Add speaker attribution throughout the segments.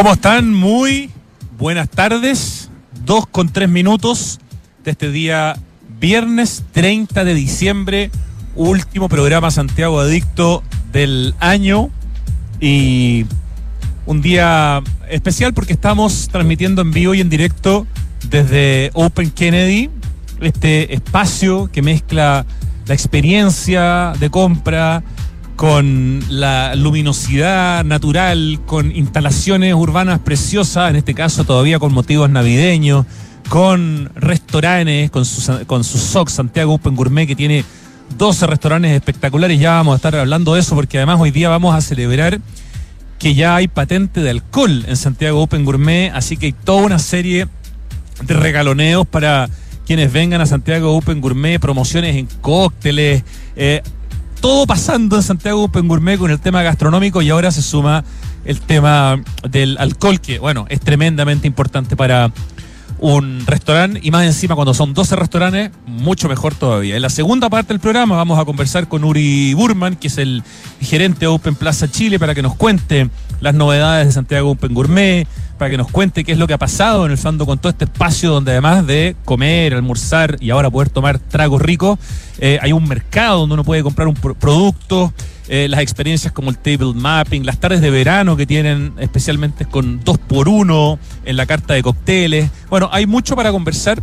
Speaker 1: ¿Cómo están? Muy buenas tardes. Dos con tres minutos de este día viernes 30 de diciembre, último programa Santiago Adicto del año y un día especial porque estamos transmitiendo en vivo y en directo desde Open Kennedy, este espacio que mezcla la experiencia de compra, con la luminosidad natural, con instalaciones urbanas preciosas, en este caso todavía con motivos navideños, con restaurantes, con su, con su SOC Santiago Open Gourmet que tiene 12 restaurantes espectaculares. Ya vamos a estar hablando de eso porque además hoy día vamos a celebrar que ya hay patente de alcohol en Santiago Open Gourmet, así que hay toda una serie de regaloneos para quienes vengan a Santiago Open Gourmet, promociones en cócteles, eh, todo pasando en Santiago Open Gourmet con el tema gastronómico y ahora se suma el tema del alcohol, que bueno, es tremendamente importante para un restaurante y más encima cuando son 12 restaurantes, mucho mejor todavía. En la segunda parte del programa vamos a conversar con Uri Burman, que es el gerente de Open Plaza Chile, para que nos cuente las novedades de Santiago Open Gourmet, para que nos cuente qué es lo que ha pasado en el fondo con todo este espacio donde además de comer, almorzar y ahora poder tomar tragos ricos, eh, hay un mercado donde uno puede comprar un producto, eh, las experiencias como el table mapping, las tardes de verano que tienen especialmente con dos por uno en la carta de cócteles. Bueno, hay mucho para conversar,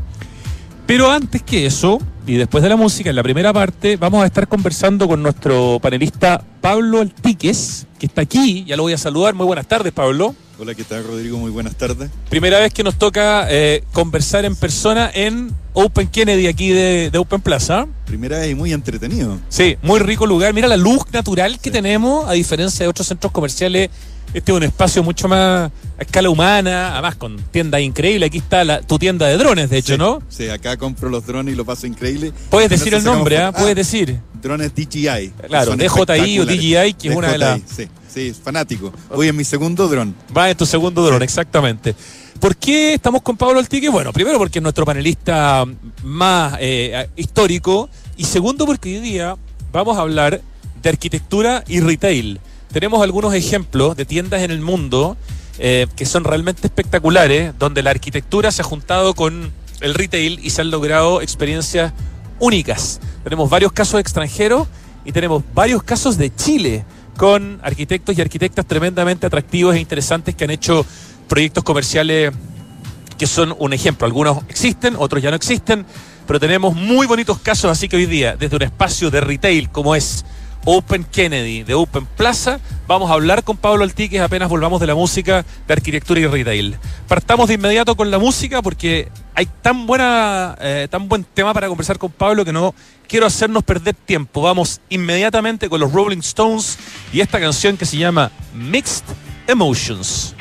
Speaker 1: pero antes que eso, y después de la música, en la primera parte, vamos a estar conversando con nuestro panelista Pablo Altiques, que está aquí, ya lo voy a saludar. Muy buenas tardes, Pablo.
Speaker 2: Hola, ¿qué tal, Rodrigo? Muy buenas tardes.
Speaker 1: Primera vez que nos toca eh, conversar en persona en Open Kennedy, aquí de, Open Plaza.
Speaker 2: Primera vez y muy entretenido.
Speaker 1: Sí, muy rico lugar. Mira la luz natural que tenemos, a diferencia de otros centros comerciales. Este es un espacio mucho más a escala humana, además con tiendas increíbles. Aquí está la, tu tienda de drones, de hecho, ¿no?
Speaker 2: Sí, acá compro los drones y lo paso increíble.
Speaker 1: Puedes decir el nombre, ¿ah? Puedes decir.
Speaker 2: Drones DJI.
Speaker 1: Claro, DJI o DJI, que es una de las...
Speaker 2: Sí, sí, fanático. Voy en mi segundo dron.
Speaker 1: Va en tu segundo dron, exactamente. ¿Por qué estamos con Pablo Altique? Bueno, primero porque es nuestro panelista más eh, histórico y segundo porque hoy día vamos a hablar de arquitectura y retail. Tenemos algunos ejemplos de tiendas en el mundo eh, que son realmente espectaculares, donde la arquitectura se ha juntado con el retail y se han logrado experiencias únicas. Tenemos varios casos extranjeros y tenemos varios casos de Chile con arquitectos y arquitectas tremendamente atractivos e interesantes que han hecho proyectos comerciales que son un ejemplo. Algunos existen, otros ya no existen, pero tenemos muy bonitos casos, así que hoy día, desde un espacio de retail como es Open Kennedy, de Open Plaza, vamos a hablar con Pablo Altiques apenas volvamos de la música de arquitectura y retail. Partamos de inmediato con la música porque hay tan buena, eh, tan buen tema para conversar con Pablo que no quiero hacernos perder tiempo. Vamos inmediatamente con los Rolling Stones y esta canción que se llama Mixed Emotions.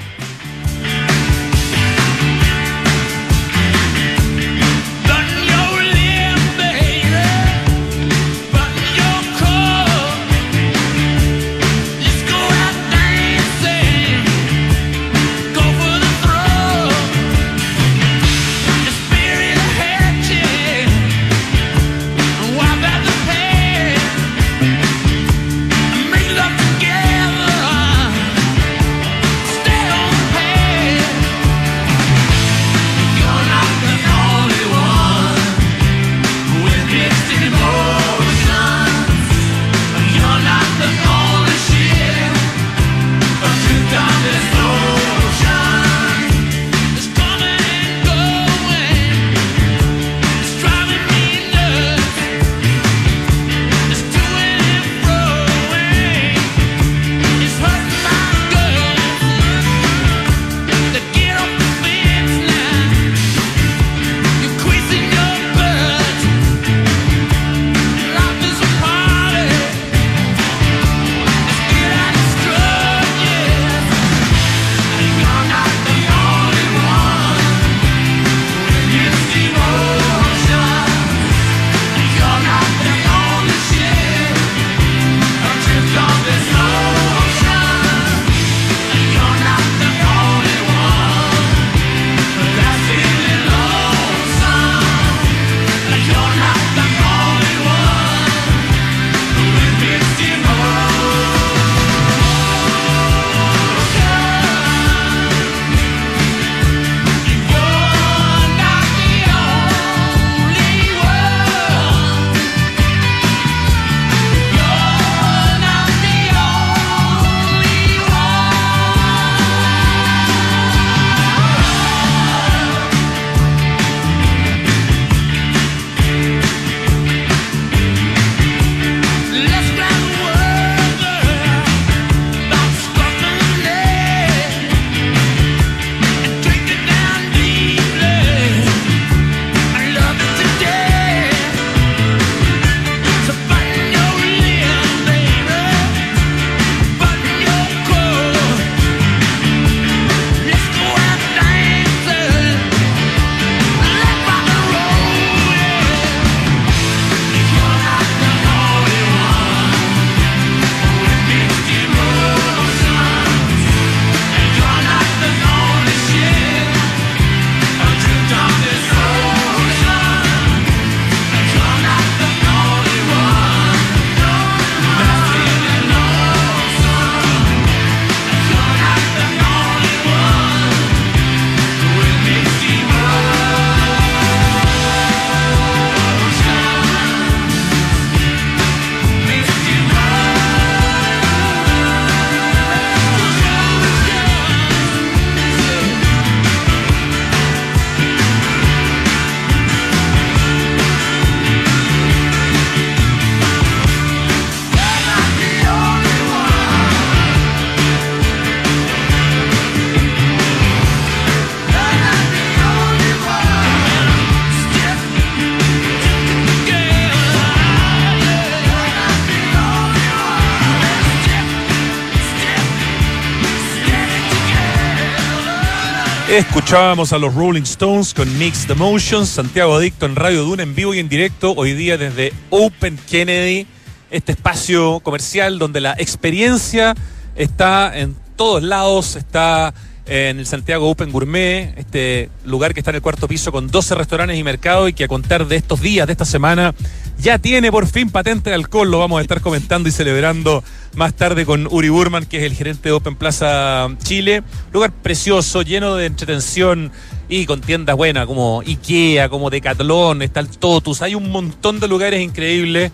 Speaker 1: Escuchábamos a los Rolling Stones con Mixed Emotions, Santiago Adicto en Radio Duna en vivo y en directo, hoy día desde Open Kennedy, este espacio comercial donde la experiencia está en todos lados, está en el Santiago Open Gourmet, este lugar que está en el cuarto piso con 12 restaurantes y mercados y que a contar de estos días, de esta semana, ya tiene por fin patente de alcohol. Lo vamos a estar comentando y celebrando más tarde con Uri Burman, que es el gerente de Open Plaza Chile. Lugar precioso, lleno de entretención y con tiendas buenas como Ikea, como Decathlon, está el Totus. Hay un montón de lugares increíbles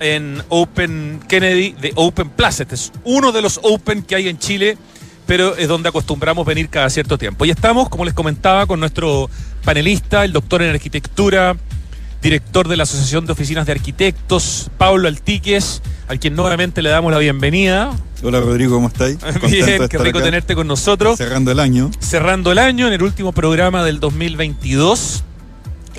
Speaker 1: en Open Kennedy de Open Plaza. Este es uno de los Open que hay en Chile pero es donde acostumbramos venir cada cierto tiempo. Y estamos, como les comentaba, con nuestro panelista, el doctor en arquitectura, director de la Asociación de Oficinas de Arquitectos, Pablo Altiques, al quien nuevamente le damos la bienvenida.
Speaker 2: Hola Rodrigo, ¿cómo estáis?
Speaker 1: Bien, qué rico acá. tenerte con nosotros.
Speaker 2: Cerrando el año.
Speaker 1: Cerrando el año en el último programa del 2022.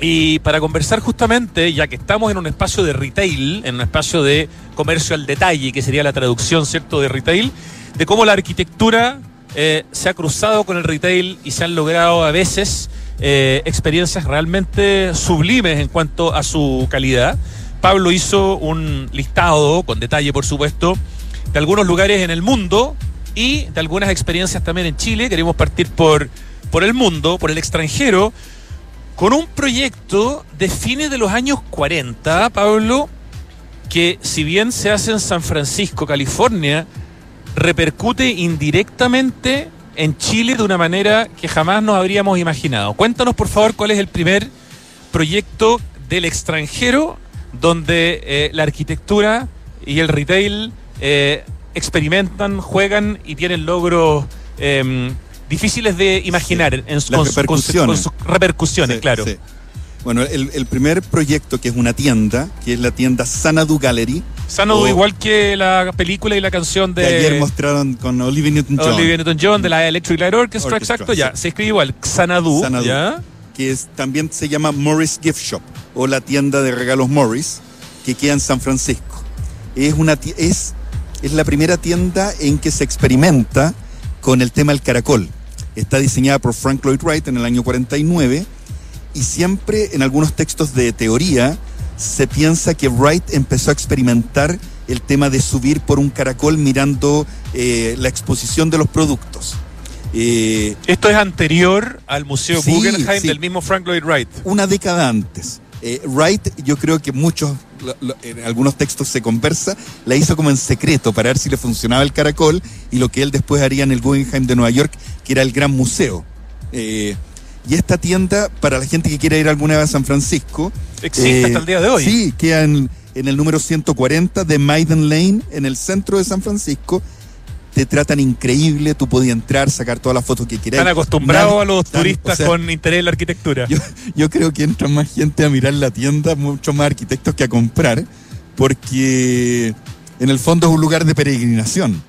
Speaker 1: Y para conversar justamente, ya que estamos en un espacio de retail, en un espacio de comercio al detalle, que sería la traducción, ¿cierto?, de retail, de cómo la arquitectura eh, se ha cruzado con el retail y se han logrado a veces eh, experiencias realmente sublimes en cuanto a su calidad. Pablo hizo un listado, con detalle por supuesto, de algunos lugares en el mundo y de algunas experiencias también en Chile. Queremos partir por, por el mundo, por el extranjero, con un proyecto de fines de los años 40, Pablo, que si bien se hace en San Francisco, California, repercute indirectamente en Chile de una manera que jamás nos habríamos imaginado. Cuéntanos, por favor, cuál es el primer proyecto del extranjero donde eh, la arquitectura y el retail eh, experimentan, juegan y tienen logros eh, difíciles de imaginar
Speaker 2: sí.
Speaker 1: en,
Speaker 2: con, repercusiones.
Speaker 1: Con, sus repercusiones,
Speaker 2: sí,
Speaker 1: claro.
Speaker 2: Sí. Bueno, el, el, primer proyecto que es una tienda, que es la tienda Sanadu Gallery.
Speaker 1: Sanadu, igual que la película y la canción de.
Speaker 2: Que ayer mostraron con Olivia Newton-John.
Speaker 1: Olivia Newton-John de la Electric Light Orchestra,
Speaker 2: Orchestra
Speaker 1: exacto, ya.
Speaker 2: sí.
Speaker 1: Se escribe igual, Sanadu.
Speaker 2: Xanadu,
Speaker 1: ¿ya?
Speaker 2: Que es, también se llama Morris Gift Shop o la tienda de regalos Morris, que queda en San Francisco. Es, una, es, es la primera tienda en que se experimenta con el tema del caracol. Está diseñada por Frank Lloyd Wright en el año 49 y siempre en algunos textos de teoría se piensa que Wright empezó a experimentar el tema de subir por un caracol mirando eh, la exposición de los productos.
Speaker 1: Eh, Esto es anterior al Museo
Speaker 2: sí,
Speaker 1: Guggenheim
Speaker 2: sí.
Speaker 1: del mismo Frank Lloyd Wright.
Speaker 2: Una década antes. Eh, Wright, yo creo que muchos, lo, lo, en algunos textos se conversa, la hizo como en secreto para ver si le funcionaba el caracol y lo que él después haría en el Guggenheim de Nueva York, que era el gran museo. Y esta tienda, para la gente que quiera ir alguna vez a San Francisco.
Speaker 1: Existe eh, hasta el día de hoy.
Speaker 2: Sí, queda en, en, el número 140 de Maiden Lane, en el centro de San Francisco. Te tratan increíble, tú podías entrar, sacar todas las fotos que quieras.
Speaker 1: Están acostumbrados a los tan, turistas o sea, con interés en la arquitectura.
Speaker 2: Yo, yo, creo que entra más gente a mirar la tienda, mucho más arquitectos que a comprar, porque en el fondo es un lugar de peregrinación.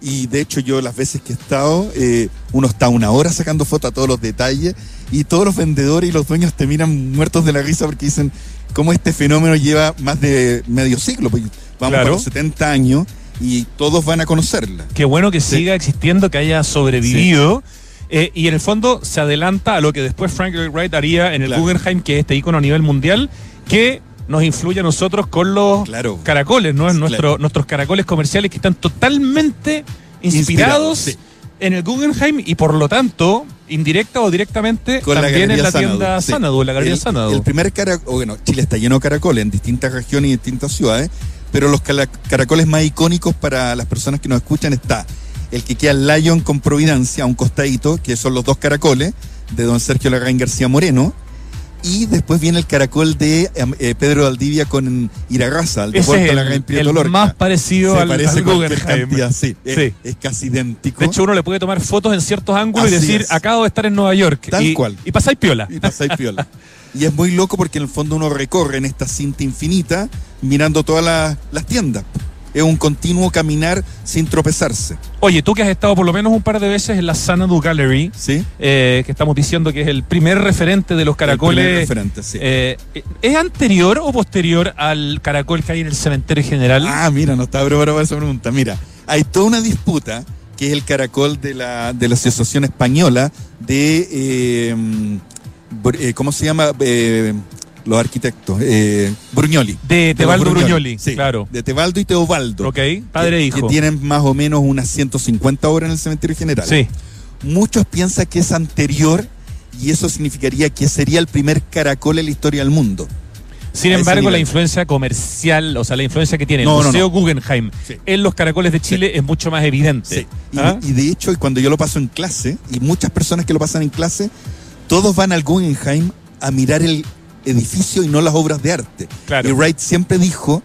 Speaker 2: Y de hecho yo las veces que he estado, eh, uno está una hora sacando fotos a todos los detalles y todos los vendedores y los dueños te miran muertos de la risa porque dicen cómo este fenómeno lleva más de medio siglo, pues vamos
Speaker 1: claro.
Speaker 2: para los 70 años y todos van a conocerla.
Speaker 1: Qué bueno que sí. siga existiendo, que haya sobrevivido. Sí. Eh, y en el fondo se adelanta a lo que después Frank Lloyd Wright haría en el claro. Guggenheim, que es este icono a nivel mundial, que nos influye a nosotros con los
Speaker 2: claro.
Speaker 1: caracoles, ¿no? Nuestro,
Speaker 2: claro.
Speaker 1: Nuestros caracoles comerciales que están totalmente inspirados
Speaker 2: Inspirado, sí.
Speaker 1: en el Guggenheim y por lo tanto, indirecta o directamente,
Speaker 2: con
Speaker 1: también
Speaker 2: la
Speaker 1: en la
Speaker 2: Sanadu,
Speaker 1: tienda
Speaker 2: sí.
Speaker 1: Sanadu, la galería
Speaker 2: el,
Speaker 1: Sanadu.
Speaker 2: El primer caracol, bueno, Chile está lleno de caracoles en distintas regiones y distintas ciudades, pero los caracoles más icónicos para las personas que nos escuchan está el que queda en Lyon con Providencia, a un costadito, que son los dos caracoles de don Sergio Larraín García Moreno. Y después viene el caracol de eh, Pedro Valdivia con Iragaza, el de Puerto
Speaker 1: es el,
Speaker 2: Prieto
Speaker 1: el
Speaker 2: Lorca.
Speaker 1: más parecido
Speaker 2: Se
Speaker 1: al,
Speaker 2: parece
Speaker 1: al Guggenheim.
Speaker 2: Cantidad, sí,
Speaker 1: sí.
Speaker 2: Es, es, casi idéntico.
Speaker 1: De hecho, uno le puede tomar fotos en ciertos ángulos
Speaker 2: Así
Speaker 1: y decir,
Speaker 2: es.
Speaker 1: acabo de estar en Nueva York.
Speaker 2: Tal
Speaker 1: y,
Speaker 2: cual.
Speaker 1: Y pasáis piola.
Speaker 2: Y pasáis piola. y es muy loco porque en el fondo uno recorre en esta cinta infinita mirando todas la, las tiendas. Es un continuo caminar sin tropezarse.
Speaker 1: Oye, tú que has estado por lo menos un par de veces en la Sanadu Gallery,
Speaker 2: ¿Sí?
Speaker 1: eh, que estamos diciendo que es el primer referente de los caracoles.
Speaker 2: El primer referente, sí.
Speaker 1: eh, ¿Es anterior o posterior al caracol que hay en el cementerio general?
Speaker 2: Ah, mira, no estaba preparado para esa pregunta. Mira, hay toda una disputa que es el caracol de la, de la Asociación Española de, eh, eh, ¿cómo se llama? Los arquitectos, eh, Brugnoli.
Speaker 1: De Tebaldo Brugnoli,
Speaker 2: sí,
Speaker 1: claro.
Speaker 2: De Tebaldo y Teobaldo.
Speaker 1: Ok, padre e hijo.
Speaker 2: Que tienen más o menos unas 150 obras en el cementerio general.
Speaker 1: Sí.
Speaker 2: Muchos piensan que es anterior y eso significaría que sería el primer caracol en la historia del mundo.
Speaker 1: Sin embargo, la influencia comercial, o sea, la influencia que tiene el
Speaker 2: No, no,
Speaker 1: Museo
Speaker 2: no.
Speaker 1: Guggenheim
Speaker 2: Sí.
Speaker 1: en los caracoles de Chile es mucho más evidente.
Speaker 2: Sí. Y,
Speaker 1: ¿Ah?
Speaker 2: y de hecho, cuando yo lo paso en clase, y muchas personas que lo pasan en clase, todos van al Guggenheim a mirar el edificio y no las obras de arte.
Speaker 1: Claro.
Speaker 2: Y Wright siempre dijo,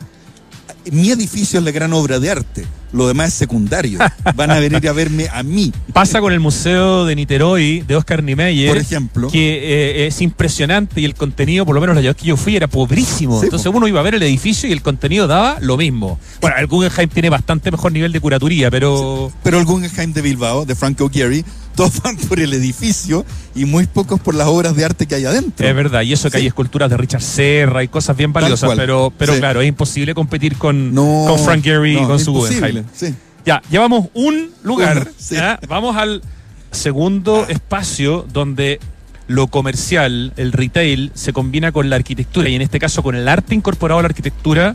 Speaker 2: mi edificio es la gran obra de arte, lo demás es secundario. Van a venir a verme a mí.
Speaker 1: Pasa con el Museo de Niterói de Oscar Niemeyer,
Speaker 2: Por ejemplo.
Speaker 1: que eh, es impresionante y el contenido, por lo menos la vez que yo fui, era pobrísimo.
Speaker 2: Sí,
Speaker 1: Entonces uno iba a ver el edificio y el contenido daba lo mismo. Bueno, el Guggenheim tiene bastante mejor nivel de curatoría, pero
Speaker 2: Pero el Guggenheim de Bilbao, de Frank O'Gary, todos van por el edificio y muy pocos por las obras de arte que hay adentro.
Speaker 1: es verdad. Y eso que
Speaker 2: Sí.
Speaker 1: hay esculturas de Richard Serra y cosas bien valiosas, pero, pero
Speaker 2: Sí.
Speaker 1: claro, es imposible competir con,
Speaker 2: No,
Speaker 1: con Frank Gehry y con su Guggenheim.
Speaker 2: sí.
Speaker 1: Ya, llevamos un lugar. ¿ya? Vamos al segundo espacio donde lo comercial, el retail, se combina con la arquitectura y en este caso con el arte incorporado a la arquitectura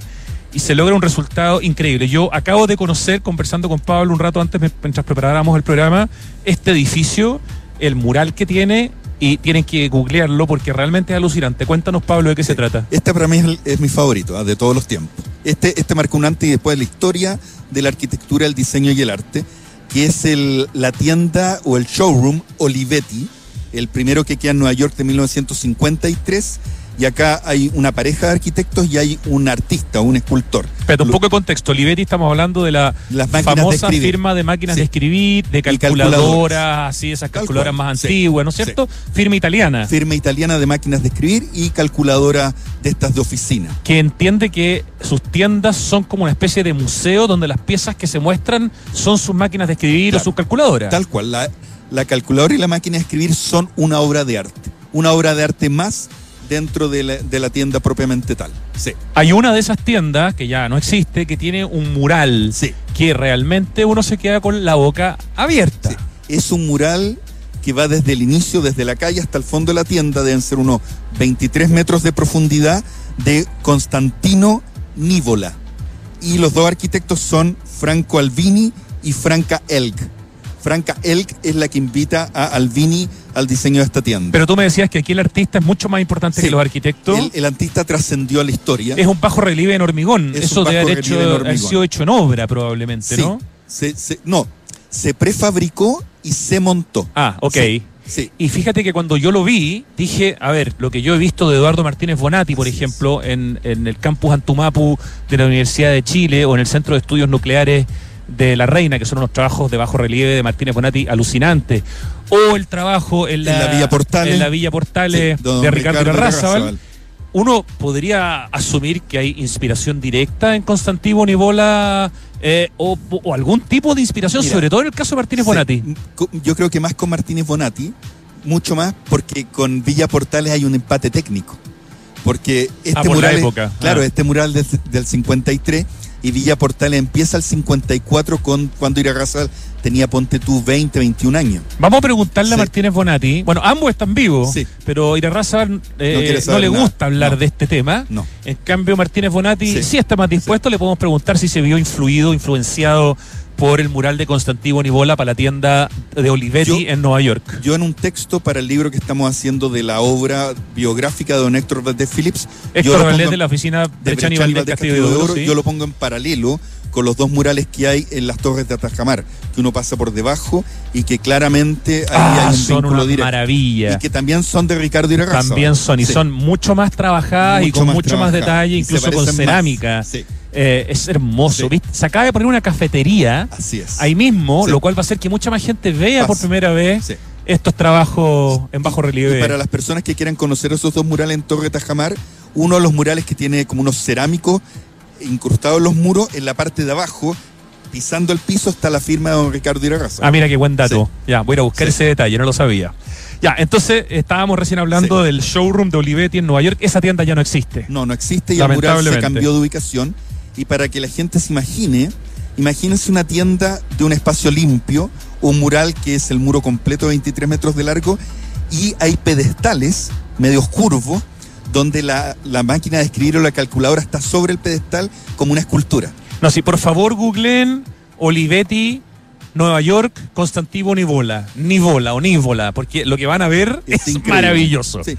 Speaker 1: y se logra un resultado increíble. Yo acabo de conocer, conversando con Pablo un rato antes, mientras preparábamos el programa, este edificio, el mural que tiene y tienen que googlearlo porque realmente es alucinante. Cuéntanos, Pablo, de qué se trata.
Speaker 2: Este para mí es, el- es mi favorito, ah, de todos los tiempos. Este, este marcó un antes y después de la historia de la arquitectura, el diseño y el arte, que es el, la tienda o el showroom Olivetti, el primero que queda en Nueva York de 1953. Y acá hay una pareja de arquitectos y hay un artista, un escultor.
Speaker 1: Pero un poco de contexto. Olivetti estamos hablando de la
Speaker 2: Las de
Speaker 1: famosa
Speaker 2: escribir.
Speaker 1: firma de máquinas
Speaker 2: Sí.
Speaker 1: de escribir, de calculadoras, así, esas calculadoras más
Speaker 2: sí.
Speaker 1: antiguas, ¿no es
Speaker 2: Sí.
Speaker 1: cierto? Firma italiana.
Speaker 2: Firma italiana de máquinas de escribir y calculadora de estas de oficina.
Speaker 1: Que entiende que sus tiendas son como una especie de museo donde las piezas que se muestran son sus máquinas de escribir
Speaker 2: Claro.
Speaker 1: o sus calculadoras.
Speaker 2: Tal cual, la, la calculadora y la máquina de escribir son una obra de arte. Una obra de arte más dentro de la, de la tienda propiamente tal. Sí,
Speaker 1: Hay una de esas tiendas que ya no existe que tiene un mural
Speaker 2: sí,
Speaker 1: que realmente uno se queda con la boca abierta.
Speaker 2: sí. Es un mural que va desde el inicio, desde la calle hasta el fondo de la tienda, deben ser unos 23 metros de profundidad, de Constantino Nívola. Y los dos arquitectos son Franco Albini y Franca Elg. Franca Elg es la que invita a Albini al diseño de esta tienda.
Speaker 1: Pero tú me decías que aquí el artista es mucho más importante
Speaker 2: Sí.
Speaker 1: que los arquitectos.
Speaker 2: el, el artista trascendió a la historia.
Speaker 1: Es un bajo relieve en hormigón.
Speaker 2: Es
Speaker 1: Eso debe haber, hecho, haber sido hecho en obra probablemente,
Speaker 2: Sí,
Speaker 1: ¿no?
Speaker 2: se- se- no, se prefabricó y se montó.
Speaker 1: Ah, ok.
Speaker 2: Sí, sí.
Speaker 1: Y fíjate que cuando yo lo vi, dije, a ver, lo que yo he visto de Eduardo Martínez Bonatti, por
Speaker 2: Así
Speaker 1: ejemplo, en, en el campus Antumapu de la Universidad de Chile o en el Centro de Estudios Nucleares de La Reina, que son unos trabajos de bajo relieve de Martínez Bonatti alucinantes, o el trabajo en la,
Speaker 2: En la Villa Portales.
Speaker 1: en la Villa Portales
Speaker 2: Sí,
Speaker 1: de Ricardo, Irarrázaval. uno podría asumir que hay inspiración directa en Constantino Nibola eh, o, o algún tipo de inspiración,
Speaker 2: Mira,
Speaker 1: sobre todo en el caso de Martínez Bonatti.
Speaker 2: Yo creo que más con Martínez Bonatti, mucho más porque con Villa Portales hay un empate técnico. Porque este
Speaker 1: Ah, por la
Speaker 2: mural, es-
Speaker 1: época.
Speaker 2: claro,
Speaker 1: Ah.
Speaker 2: este mural del, del 53 y Villa Portales empieza el 54 con cuando Irarrázaval tenía ponte tú 20, 21 años.
Speaker 1: Vamos a preguntarle a. Martínez Bonatti. Bueno, ambos están vivos,
Speaker 2: Sí.
Speaker 1: pero Irarrázaval eh,
Speaker 2: No
Speaker 1: le
Speaker 2: nada.
Speaker 1: gusta hablar
Speaker 2: No.
Speaker 1: de este tema.
Speaker 2: No.
Speaker 1: En cambio, Martínez Bonatti sí,
Speaker 2: Sí.
Speaker 1: está más dispuesto. Le podemos preguntar si se vio influido, influenciado por el mural de Constantino Nibola para la tienda de Olivetti
Speaker 2: Yo-
Speaker 1: en Nueva York.
Speaker 2: Yo en un texto para el libro que estamos haciendo de la obra biográfica de don Héctor Valdés Phillips,
Speaker 1: Héctor Valdés de la oficina
Speaker 2: de
Speaker 1: de Chani Valdés
Speaker 2: Valdés
Speaker 1: Castillo de Oro. sí.
Speaker 2: yo lo pongo en paralelo con los dos murales que hay en las torres de Atajamar, que uno pasa por debajo y que claramente ahí
Speaker 1: Ah,
Speaker 2: hay un
Speaker 1: son
Speaker 2: vínculo
Speaker 1: una
Speaker 2: directo.
Speaker 1: maravilla.
Speaker 2: Y que también son de Ricardo Irarrázaval.
Speaker 1: También son, y
Speaker 2: Sí.
Speaker 1: son mucho más trabajadas y con
Speaker 2: más
Speaker 1: mucho más detalle, incluso con
Speaker 2: más.
Speaker 1: cerámica.
Speaker 2: Sí.
Speaker 1: Eh, es hermoso.
Speaker 2: Sí.
Speaker 1: ¿viste? Se acaba de poner una cafetería
Speaker 2: Así es.
Speaker 1: ahí mismo,
Speaker 2: Sí.
Speaker 1: lo cual va a hacer que mucha más gente vea por primera vez
Speaker 2: Sí.
Speaker 1: estos trabajos en bajo
Speaker 2: Y
Speaker 1: relieve.
Speaker 2: para las personas que quieran conocer esos dos murales en Torre Tajamar, uno de los murales que tiene como unos cerámicos incrustados en los muros, en la parte de abajo, pisando el piso, está la firma de don Ricardo Irarrázaval.
Speaker 1: Ah, mira qué buen dato. Ya, voy a ir a buscar
Speaker 2: Sí.
Speaker 1: ese detalle, no lo sabía. Ya, entonces estábamos recién hablando
Speaker 2: Sí.
Speaker 1: del showroom de Olivetti en Nueva York. Esa tienda ya no existe.
Speaker 2: No, no existe y el mural se cambió de ubicación. Y para que la gente se imagine, Imagínense una tienda de un espacio limpio, un mural que es el muro completo de 23 metros de largo y hay pedestales medios curvos donde la, la máquina de escribir o la calculadora está sobre el pedestal como una escultura.
Speaker 1: No, si por favor googleen Olivetti, Nueva York, Constantivo Nivola. Nivola o Nivola, porque lo que van a ver es, maravilloso.
Speaker 2: Sí.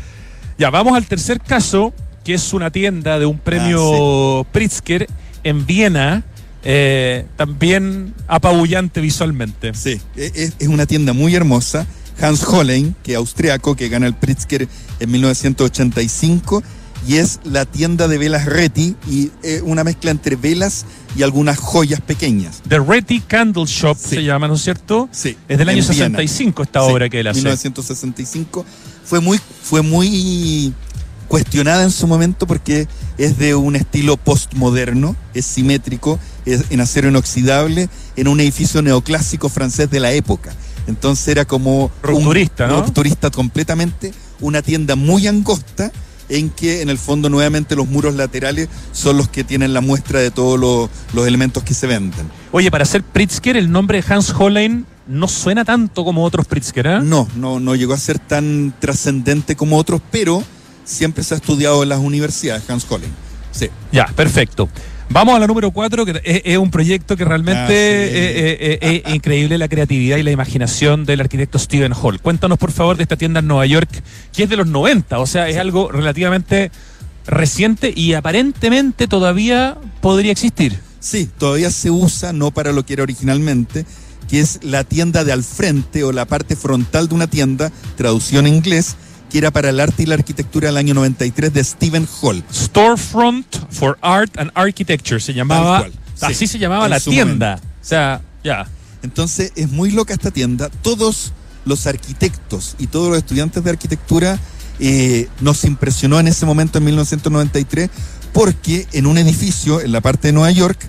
Speaker 1: Ya, vamos al tercer caso, que es una tienda de un premio Pritzker en Viena, eh, también apabullante visualmente.
Speaker 2: Sí, e- es, es una tienda muy hermosa. Hans Hollein, que es austriaco, que gana el Pritzker en 1985, y es la tienda de velas Reti, y es una mezcla entre velas y algunas joyas pequeñas.
Speaker 1: The Reti Candle Shop
Speaker 2: Sí.
Speaker 1: se llama, ¿no es cierto?
Speaker 2: Sí,
Speaker 1: Es del año
Speaker 2: en Viena.
Speaker 1: 65 esta
Speaker 2: Sí,
Speaker 1: obra que él hace.
Speaker 2: 1965. Fue muy, fue muy cuestionada en su momento porque es de un estilo postmoderno, es simétrico, es en acero inoxidable, en un edificio neoclásico francés de la época. Entonces era como
Speaker 1: Rupturista,
Speaker 2: un,
Speaker 1: ¿no?
Speaker 2: rupturista completamente, una tienda muy angosta en que en el fondo nuevamente los muros laterales son los que tienen la muestra de todos los, los elementos que se venden.
Speaker 1: Oye, para ser Pritzker, el nombre de Hans Hollein no suena tanto como otros Pritzker, ¿eh?
Speaker 2: No, no, no llegó a ser tan trascendente como otros, pero siempre se ha estudiado en las universidades, Hans Hollein. Sí.
Speaker 1: Ya, perfecto. Vamos a la número cuatro, que es, es un proyecto que realmente
Speaker 2: Ah, sí.
Speaker 1: eh, eh, eh, es increíble la creatividad y la imaginación del arquitecto Stephen Hall. Cuéntanos, por favor, de esta tienda en Nueva York, que es de los 90, o sea, es algo relativamente reciente y aparentemente todavía podría existir.
Speaker 2: Sí, todavía se usa, no para lo que era originalmente, que es la tienda de al frente o la parte frontal de una tienda, traducción en inglés, que era para el arte y la arquitectura del año 93 de Stephen Hall.
Speaker 1: Storefront for Art and Architecture se llamaba,
Speaker 2: cual, sí.
Speaker 1: así se llamaba la tienda. O sea, ya.
Speaker 2: Entonces es muy loca esta tienda. Todos los arquitectos y todos los estudiantes de arquitectura eh, nos impresionó en ese momento en 1993 porque en un edificio en la parte de Nueva York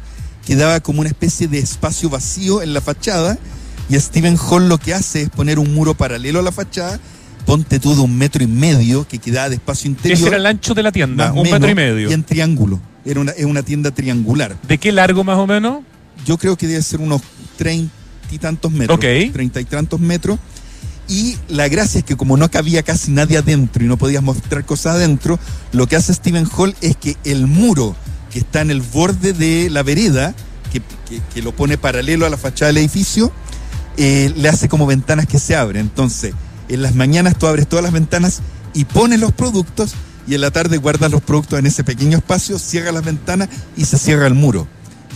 Speaker 2: quedaba como una especie de espacio vacío en la fachada y Stephen Hall lo que hace es poner un muro paralelo a la fachada, ponte tú de un metro y medio que quedaba de espacio interior.
Speaker 1: Ese era el ancho de la tienda, un
Speaker 2: menos,
Speaker 1: metro y medio.
Speaker 2: Y en triángulo. Era una, es una tienda triangular
Speaker 1: ¿De qué largo más o menos?
Speaker 2: yo creo que debe ser unos treinta y tantos metros.
Speaker 1: Ok.
Speaker 2: Treinta y tantos metros. Y la gracia es que como no cabía casi nadie adentro y no podías mostrar cosas adentro, lo que hace Stephen Hall es que el muro que está en el borde de la vereda, que, que- que lo pone paralelo a la fachada del edificio, eh, le hace como ventanas que se abren. Entonces, en las mañanas tú abres todas las ventanas y pones los productos y en la tarde guardas los productos en ese pequeño espacio, cierra las ventanas y se cierra el muro.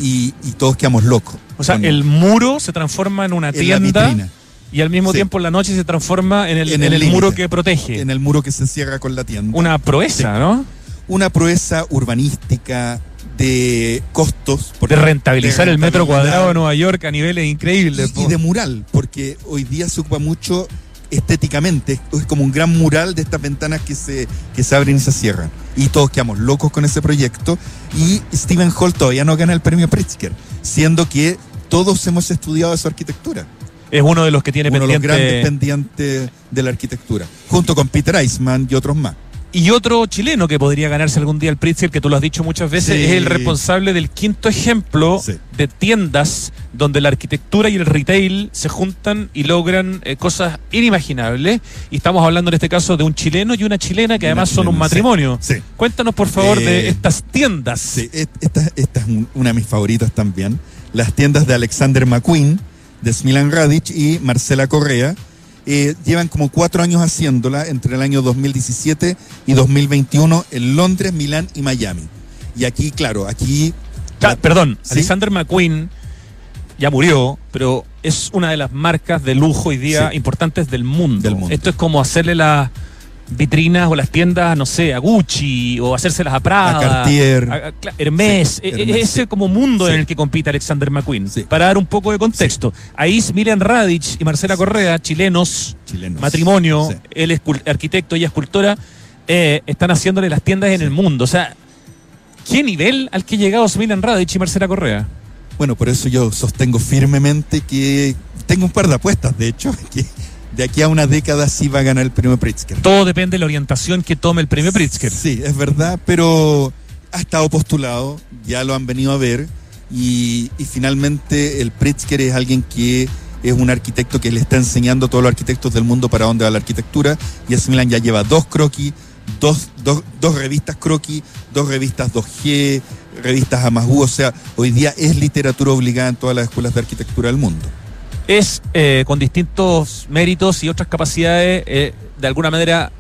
Speaker 2: Y, y todos quedamos locos.
Speaker 1: O sea, el muro se transforma en una tienda
Speaker 2: vitrina,
Speaker 1: y al mismo
Speaker 2: Sí.
Speaker 1: tiempo en la noche se transforma en el,
Speaker 2: En
Speaker 1: en
Speaker 2: el
Speaker 1: el
Speaker 2: límite.
Speaker 1: muro que protege.
Speaker 2: en el muro que se cierra con la tienda.
Speaker 1: Una proeza, ¿no?
Speaker 2: Una proeza urbanística de costos.
Speaker 1: De rentabilizar
Speaker 2: de
Speaker 1: el metro cuadrado de Nueva York a niveles increíbles.
Speaker 2: y, y de mural, porque hoy día se ocupa mucho estéticamente. Es como un gran mural de estas ventanas que se, que se abren y se cierran. Y todos quedamos locos con ese proyecto. Y Stephen Hall todavía no gana el premio Pritzker, siendo que todos hemos estudiado su arquitectura.
Speaker 1: es uno de los que tiene
Speaker 2: Uno de los grandes
Speaker 1: pendiente.
Speaker 2: pendientes de la arquitectura, junto con Peter Eisman y otros más.
Speaker 1: Y otro chileno que podría ganarse algún día el Pritzker, que tú lo has dicho muchas veces,
Speaker 2: Sí.
Speaker 1: es el responsable del quinto ejemplo
Speaker 2: Sí.
Speaker 1: de tiendas donde la arquitectura y el retail se juntan y logran eh, cosas inimaginables. Y estamos hablando en este caso de un chileno y una chilena que
Speaker 2: Una
Speaker 1: además son un matrimonio.
Speaker 2: Sí.
Speaker 1: Cuéntanos por favor de
Speaker 2: Eh,
Speaker 1: estas tiendas.
Speaker 2: Sí, esta, esta es un- una de mis favoritas también. Las tiendas de Alexander McQueen, de Smilan Radic y Marcela Correa. Eh, llevan como cuatro años haciéndola entre el año 2017 y 2021 en Londres, Milán y Miami. Y aquí, claro, aquí...
Speaker 1: Perdón,
Speaker 2: ¿Sí?
Speaker 1: Alexander McQueen ya murió, pero es una de las marcas de lujo hoy día
Speaker 2: Sí.
Speaker 1: importantes del mundo.
Speaker 2: Del mundo.
Speaker 1: Esto es como hacerle las vitrinas o las tiendas, no sé, a Gucci o hacérselas a Prada,
Speaker 2: A Cartier.
Speaker 1: a- a-
Speaker 2: Sí,
Speaker 1: e- e- ese
Speaker 2: sí.
Speaker 1: como mundo
Speaker 2: Sí.
Speaker 1: en el que compite Alexander McQueen. Para dar un poco de contexto, ahí Miriam Radic y Marcela Correa, chilenos,
Speaker 2: Chilenos.
Speaker 1: matrimonio, él es arquitecto, ella escultora, eh, están haciéndole las tiendas en el mundo. O sea, ¿qué nivel al que ha llegado Smilan Radic y Marcela Correa?
Speaker 2: Bueno, por eso yo sostengo firmemente que tengo un par de apuestas, de hecho, que de aquí a una década sí va a ganar el premio Pritzker.
Speaker 1: Todo depende de la orientación que tome el premio Pritzker.
Speaker 2: Sí, es verdad, pero ha estado postulado, ya lo han venido a ver. y, y finalmente el Pritzker es alguien que es un arquitecto que le está enseñando a todos los arquitectos del mundo para dónde va la arquitectura y Milan ya lleva dos croquis, dos, dos, dos revistas croquis, dos revistas 2G, revistas Amazú, o sea, hoy día es literatura obligada en todas las escuelas de arquitectura del mundo.
Speaker 1: Es eh, con distintos méritos y otras capacidades, eh, de alguna manera,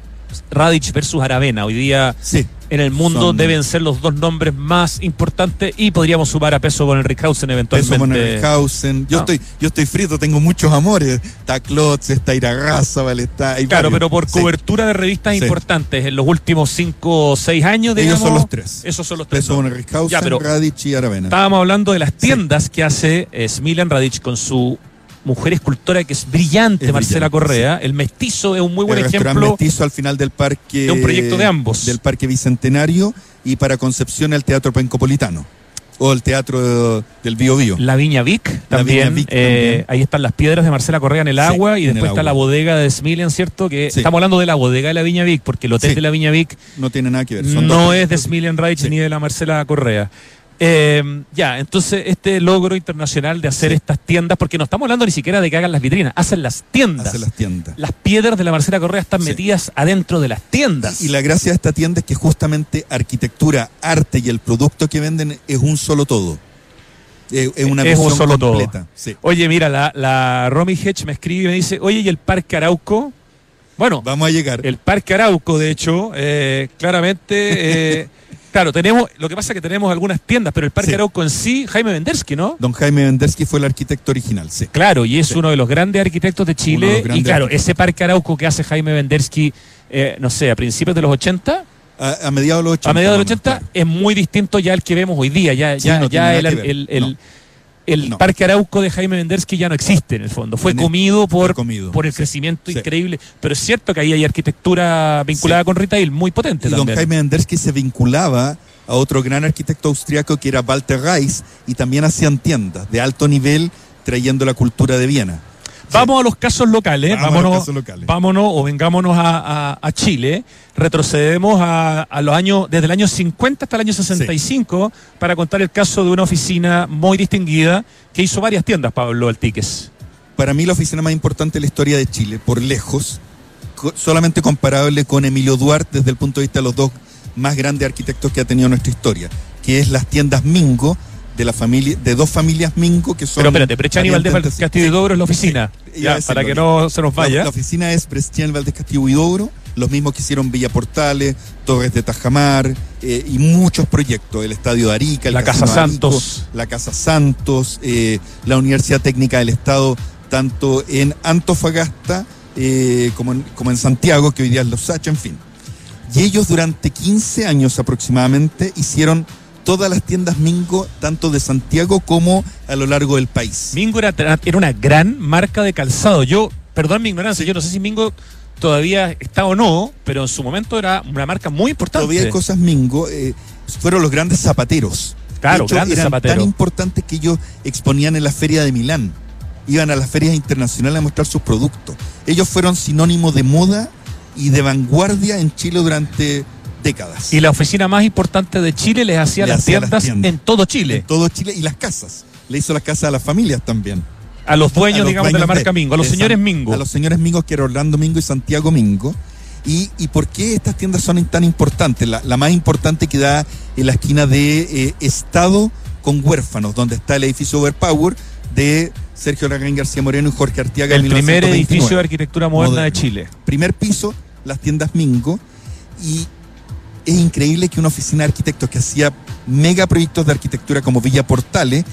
Speaker 1: Radic versus Aravena. Hoy día
Speaker 2: Sí.
Speaker 1: en el mundo
Speaker 2: Son-
Speaker 1: deben ser los dos nombres más importantes y podríamos sumar a Peso con el Rickhausen eventualmente.
Speaker 2: Peso Monenhausen. Yo,
Speaker 1: Ah.
Speaker 2: estoy, yo estoy frito, tengo muchos amores. Está Klotz, está Irarrázaval, está. hay
Speaker 1: Claro,
Speaker 2: varios.
Speaker 1: pero por
Speaker 2: Sí.
Speaker 1: cobertura de revistas
Speaker 2: Sí.
Speaker 1: importantes en los últimos cinco o seis años, digamos.
Speaker 2: Ellos son los tres.
Speaker 1: Esos son los tres.
Speaker 2: Peso
Speaker 1: ¿no?
Speaker 2: Monenhausen,
Speaker 1: Ya, pero
Speaker 2: Radic y Aravena.
Speaker 1: estábamos hablando de las tiendas que hace eh, Smilan Radic con su mujer escultora que es brillante,
Speaker 2: Es
Speaker 1: Marcela
Speaker 2: brillante,
Speaker 1: Correa. El mestizo es un muy buen
Speaker 2: el
Speaker 1: ejemplo.
Speaker 2: mestizo al final del parque.
Speaker 1: de un proyecto de ambos.
Speaker 2: Del Parque Bicentenario y para Concepción el Teatro Pencopolitano. O el Teatro del Bio Bio.
Speaker 1: La Viña Vic
Speaker 2: La
Speaker 1: también.
Speaker 2: Viña Vic
Speaker 1: eh,
Speaker 2: también.
Speaker 1: Ahí están las piedras de Marcela Correa en el
Speaker 2: Sí,
Speaker 1: agua y
Speaker 2: el
Speaker 1: después está
Speaker 2: agua.
Speaker 1: la bodega de Smilian, ¿cierto? Que
Speaker 2: Sí.
Speaker 1: estamos hablando de la bodega de la Viña Vic, porque el hotel
Speaker 2: Sí.
Speaker 1: de la Viña Vic
Speaker 2: No tiene nada que ver. son
Speaker 1: no
Speaker 2: dos
Speaker 1: es de. Smilian Reich ni de la Marcela Correa. Eh, ya, entonces este logro internacional de hacer
Speaker 2: Sí.
Speaker 1: estas tiendas, porque no estamos hablando ni siquiera de que hagan las vitrinas, hacen las tiendas.
Speaker 2: Hace las tiendas.
Speaker 1: Las piedras de la Marcela Correa están
Speaker 2: Sí.
Speaker 1: metidas adentro de las tiendas.
Speaker 2: Y la gracia de esta tienda es que justamente arquitectura, arte y el producto que venden es un solo todo. Eh, Es una
Speaker 1: Es un solo todo.
Speaker 2: completa. Sí.
Speaker 1: Oye, mira, la, la Romy Hedge me escribe y me dice, oye, ¿y el Parque Arauco? Bueno,
Speaker 2: Vamos a llegar.
Speaker 1: el Parque Arauco, de hecho, eh, claramente, eh, claro, tenemos, lo que pasa es que tenemos algunas tiendas, pero el Parque
Speaker 2: Sí.
Speaker 1: Arauco en sí, Jaime Vendersky, ¿no?
Speaker 2: Don Jaime Vendersky fue el arquitecto original, sí.
Speaker 1: Claro, y es
Speaker 2: Sí.
Speaker 1: uno de los grandes arquitectos de Chile. Y claro, ese Parque Arauco que hace Jaime Vendersky, eh, no sé, a principios de los 80,
Speaker 2: A, a mediados de los 80.
Speaker 1: a mediados de los
Speaker 2: más o
Speaker 1: 80,
Speaker 2: menos, claro.
Speaker 1: es muy distinto ya al que vemos hoy día. Ya,
Speaker 2: Sí,
Speaker 1: ya,
Speaker 2: no
Speaker 1: ya el, el- el-
Speaker 2: No.
Speaker 1: El
Speaker 2: No.
Speaker 1: Parque Arauco de Jaime Vendersky ya no existe en el fondo. Fue comido por,
Speaker 2: fue comido.
Speaker 1: por el crecimiento
Speaker 2: Sí.
Speaker 1: increíble. Pero es cierto que ahí hay arquitectura vinculada
Speaker 2: Sí.
Speaker 1: con retail muy potente
Speaker 2: Y don. Jaime Vendersky se vinculaba a otro gran arquitecto austriaco que era Walter Reis y también hacían tiendas de alto nivel trayendo la cultura de Viena.
Speaker 1: Vamos a los casos locales,
Speaker 2: Vamos a los
Speaker 1: vámonos,
Speaker 2: casos locales.
Speaker 1: vámonos o vengámonos a, a- a Chile, retrocedemos a, a los años, desde el año 50 hasta el año 65, para contar el caso de una oficina muy distinguida que hizo varias tiendas, Pablo Altiques.
Speaker 2: Para mí la oficina más importante de la historia de Chile, por lejos, solamente comparable con Emilio Duarte desde el punto de vista de los dos más grandes arquitectos que ha tenido nuestra historia, que es las tiendas Mingo de la familia de dos familias Mingo que son
Speaker 1: Pero espérate, Prechani Valdés Castillo y Dobro es la oficina,
Speaker 2: Sí,
Speaker 1: Ya, para que no se nos vaya.
Speaker 2: la oficina es Prestian Valdés Castillo Huidobro, los mismos que hicieron Villa Portales, Torres de Tajamar eh, y muchos proyectos, el Estadio de Arica, el
Speaker 1: La Casa
Speaker 2: Arico,
Speaker 1: Santos.
Speaker 2: la Casa Santos, eh, la Universidad Técnica del Estado, tanto en Antofagasta eh, como, en, como en Santiago, que hoy día es Los Sacha, en fin. Y ellos durante 15 años aproximadamente hicieron todas las tiendas Mingo, tanto de Santiago como a lo largo del país.
Speaker 1: Mingo era, era una gran marca de calzado. Yo, perdón mi ignorancia, yo no sé si Mingo todavía está o no, pero en su momento era una marca muy importante.
Speaker 2: Todavía hay cosas Mingo, eh, fueron los grandes zapateros.
Speaker 1: Claro,
Speaker 2: hecho,
Speaker 1: grandes
Speaker 2: eran
Speaker 1: zapateros.
Speaker 2: tan importantes que ellos exponían en la feria de Milán. Iban a las ferias internacionales a mostrar sus productos. Ellos fueron sinónimo de moda y de vanguardia en Chile durante décadas.
Speaker 1: Y la oficina más importante de Chile les hacía, las,
Speaker 2: hacía las
Speaker 1: tiendas en todo Chile.
Speaker 2: En todo Chile y las casas. Le hizo las casas a las familias también.
Speaker 1: A los dueños,
Speaker 2: A los
Speaker 1: digamos, de la marca Mingo, a los
Speaker 2: de
Speaker 1: señores
Speaker 2: San-
Speaker 1: Mingo.
Speaker 2: A los señores Mingo, que era Orlando Mingo y Santiago Mingo. ¿Y, y por qué estas tiendas son tan importantes? La, la más importante queda en la esquina de eh, Estado con Huérfanos, donde está el edificio Overpower de Sergio Larraín García Moreno y Jorge Artiaga.
Speaker 1: el primer
Speaker 2: 1929.
Speaker 1: edificio de arquitectura moderna de. Chile.
Speaker 2: Primer piso, las tiendas Mingo. Y es increíble que una oficina de arquitectos que hacía mega proyectos de arquitectura como Villa Portales,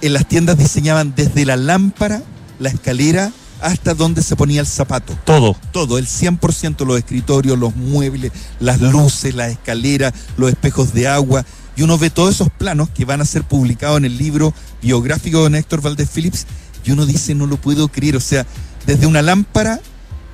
Speaker 2: en las tiendas diseñaban desde la lámpara, la escalera, hasta donde se ponía el zapato.
Speaker 1: Todo.
Speaker 2: Todo, el 100%, los escritorios, los muebles, las luces, las escaleras, los espejos de agua. Y uno ve todos esos planos que van a ser publicados en el libro biográfico de Néstor Valdés Phillips. Y uno dice, no lo puedo creer. O sea, desde una lámpara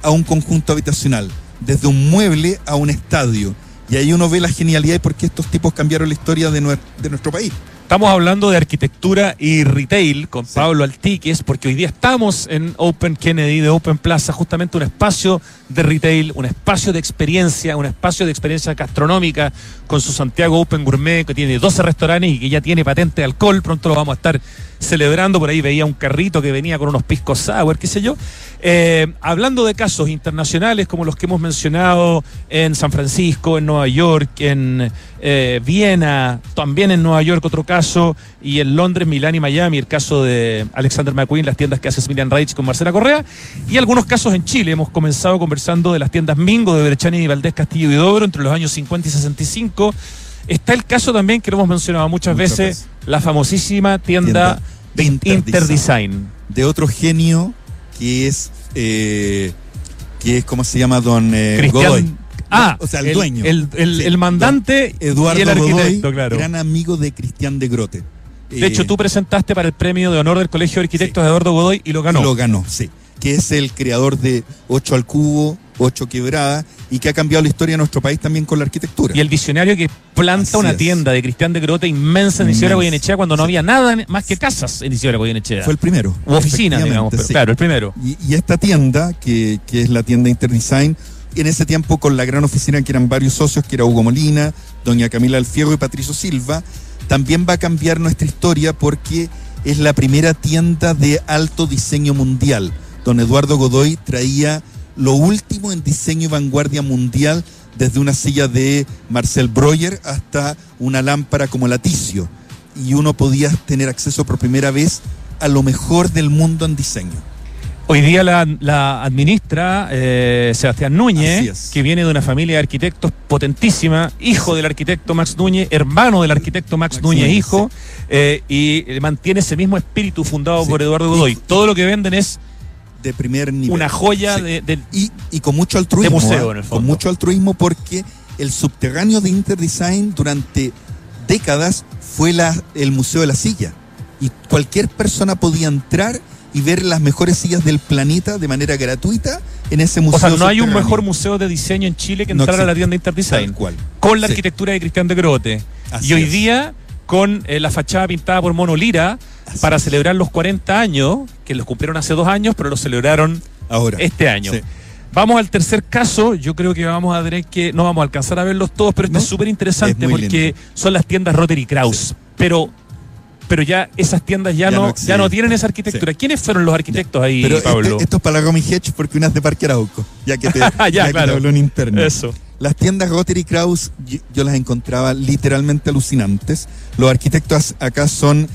Speaker 2: a un conjunto habitacional, desde un mueble a un estadio. Y ahí uno ve la genialidad y por qué estos tipos cambiaron la historia de, nuer- de nuestro país.
Speaker 1: Estamos hablando de arquitectura y retail con Pablo Altiques, porque hoy día estamos en Open Kennedy de Open Plaza, justamente un espacio de retail, un espacio de experiencia, un espacio de experiencia gastronómica con su Santiago Open Gourmet, que tiene 12 restaurantes y que ya tiene patente de alcohol. Pronto lo vamos a estar celebrando. Por ahí veía un carrito que venía con unos piscos sour, qué sé yo. Eh, hablando de casos internacionales como los que hemos mencionado en San Francisco, en Nueva York, en eh, Viena, también en Nueva York otro caso, y en Londres, Milán y Miami, el caso de Alexander McQueen, las tiendas que hace Smilian Reich con Marcela Correa, y algunos casos en Chile. Hemos comenzado conversando de las tiendas Mingo, de Brechani y Valdés Castillo y Dobro entre los años 50 y 65. Está el caso también que lo hemos mencionado muchas, veces, la famosísima tienda, de Interdesign.
Speaker 2: De otro genio que es, eh, que es, ¿cómo se llama? Don eh, Godoy.
Speaker 1: Ah, o sea, el, dueño. El, mandante
Speaker 2: Eduardo y el arquitecto, claro. Gran amigo de Cristian de Grote.
Speaker 1: De hecho, eh, tú presentaste para el premio de honor del Colegio de Arquitectos de Eduardo Godoy y lo ganó.
Speaker 2: lo ganó, sí. Que es el creador de Ocho al Cubo, Ocho Quebrada, y que ha cambiado la historia de nuestro país también con la arquitectura.
Speaker 1: Y el visionario que planta una tienda de Cristian de Grote inmensa en Isidora Goyenechea cuando no había nada más que casas en Isidora Goyenechea.
Speaker 2: Fue el primero.
Speaker 1: U oficina, digamos, pero, claro, el primero.
Speaker 2: Y, esta tienda, que, que es la tienda Interdesign, en ese tiempo con la gran oficina que eran varios socios, que era Hugo Molina, doña Camila Alfierro y Patricio Silva, también va a cambiar nuestra historia porque es la primera tienda de alto diseño mundial. Don Eduardo Godoy traía lo último en diseño y vanguardia mundial, desde una silla de Marcel Breuer hasta una lámpara como la Ticio. Y uno podía tener acceso por primera vez a lo mejor del mundo en diseño.
Speaker 1: Hoy día la, administra eh, Sebastián Núñez, que viene de una familia de arquitectos potentísima, hijo del arquitecto Max Núñez, hermano del arquitecto Max, Núñez, hijo, eh, y mantiene ese mismo espíritu fundado por Eduardo Godoy. Todo lo que venden es
Speaker 2: de primer nivel.
Speaker 1: Una joya de,
Speaker 2: y, con mucho altruismo. museo, ¿ah? en el fondo. Con mucho altruismo porque el subterráneo de Interdesign durante décadas fue la, el Museo de la Silla. Y cualquier persona podía entrar y ver las mejores sillas del planeta de manera gratuita en ese museo. O
Speaker 1: sea, no hay un mejor museo de diseño en Chile que entrar a la tienda Interdesign.
Speaker 2: Cual.
Speaker 1: Con la arquitectura de Cristian de Grote. y hoy día, con eh, la fachada pintada por Mono Lira, para celebrar los 40 años, que los cumplieron hace dos años, pero los celebraron Ahora. este año. Vamos al tercer caso, yo creo que vamos a tener que, no vamos a alcanzar a verlos todos, pero este es súper interesante porque son las tiendas Rotary Kraus. Pero pero ya esas tiendas ya, no, ya no tienen esa arquitectura. ¿Quiénes fueron los arquitectos ahí, pero este, Pablo?
Speaker 2: esto es para la Romy Hedge porque una es de Parque Arauco, ya que te, ya, claro. habló en interno.
Speaker 1: Eso.
Speaker 2: Las tiendas Rotary Kraus yo, las encontraba literalmente alucinantes. Los arquitectos acá son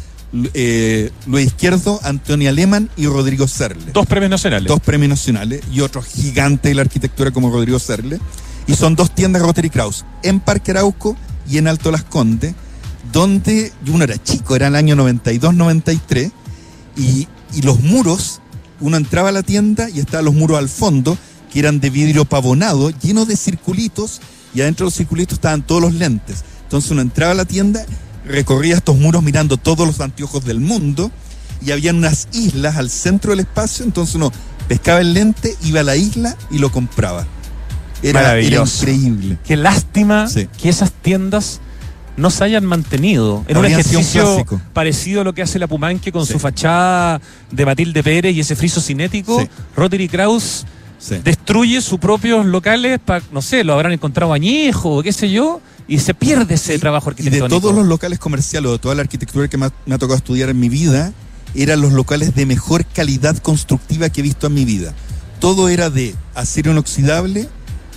Speaker 2: eh, Luis Izquierdo, Antonio Aleman y Rodrigo Serle.
Speaker 1: Dos premios nacionales.
Speaker 2: Dos premios nacionales y otro gigante de la arquitectura como Rodrigo Serle. Y son dos tiendas Rotary Kraus en Parque Arauco y en Alto Las Condes donde uno era chico, era el año 92-93, y, y los muros, uno entraba a la tienda y estaban los muros al fondo, que eran de vidrio pavonado, llenos de circulitos, y adentro de los circulitos estaban todos los lentes. Entonces uno entraba a la tienda, recorría estos muros mirando todos los anteojos del mundo, y había unas islas al centro del espacio, entonces uno pescaba el lente, iba a la isla y lo compraba. Era, increíble.
Speaker 1: Qué lástima que esas tiendas no se hayan mantenido. En un ejercicio parecido a lo que hace la Pumanque con su fachada de Matilde Pérez y ese friso cinético, Rotary Kraus destruye sus propios locales, para, no sé, lo habrán encontrado añejo o qué sé yo, y se pierde ese trabajo arquitectónico.
Speaker 2: Y de todos los locales comerciales, o de toda la arquitectura que me ha, tocado estudiar en mi vida, eran los locales de mejor calidad constructiva que he visto en mi vida. Todo era de acero inoxidable,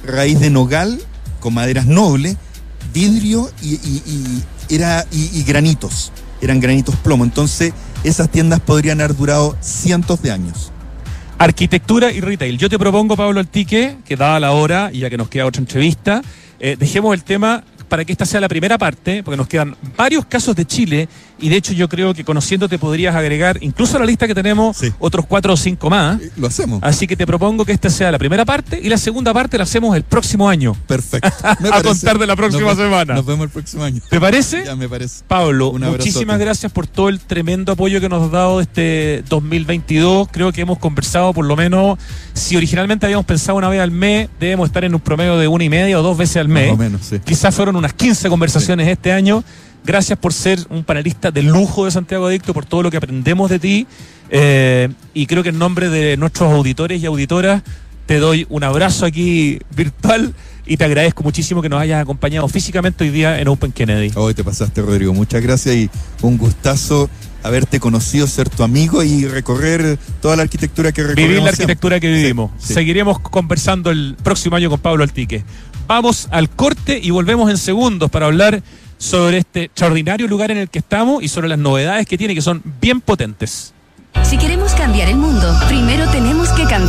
Speaker 2: raíz de nogal, con maderas nobles, vidrio y, era, y, granitos, eran granitos plomo. Entonces, esas tiendas podrían haber durado cientos de años.
Speaker 1: Arquitectura y retail. Yo te propongo, Pablo Altique, que dada la hora y ya que nos queda otra entrevista, eh, dejemos el tema para que esta sea la primera parte, porque nos quedan varios casos de Chile y de hecho yo creo que conociéndote podrías agregar incluso a la lista que tenemos otros cuatro o cinco más.
Speaker 2: Lo hacemos.
Speaker 1: Así que te propongo que esta sea la primera parte y la segunda parte la hacemos el próximo año.
Speaker 2: Perfecto.
Speaker 1: a contar de la próxima semana.
Speaker 2: Nos vemos el próximo año.
Speaker 1: ¿Te parece?
Speaker 2: Ya me parece.
Speaker 1: Pablo, muchísimas gracias por todo el tremendo apoyo que nos has dado este 2022. Creo que hemos conversado por lo menos, si originalmente habíamos pensado una vez al mes, debemos estar en un promedio de una y media o dos veces al mes.
Speaker 2: Más o menos, sí.
Speaker 1: Quizás fueron unas 15 conversaciones este año. Gracias por ser un panelista de lujo de Santiago Adicto, por todo lo que aprendemos de ti. Eh, y creo que en nombre de nuestros auditores y auditoras, te doy un abrazo aquí virtual y te agradezco muchísimo que nos hayas acompañado físicamente hoy día en Open Kennedy.
Speaker 2: Hoy te pasaste, Rodrigo. Muchas gracias y un gustazo haberte conocido, ser tu amigo y recorrer toda la arquitectura que recorremos.
Speaker 1: Vivir la arquitectura que vivimos.
Speaker 2: Sí, sí.
Speaker 1: Seguiremos conversando el próximo año con Pablo Altique. Vamos al corte y volvemos en segundos para hablar sobre este extraordinario lugar en el que estamos y sobre las novedades que tiene, que son bien potentes.
Speaker 3: Si queremos cambiar el mundo, primero tenemos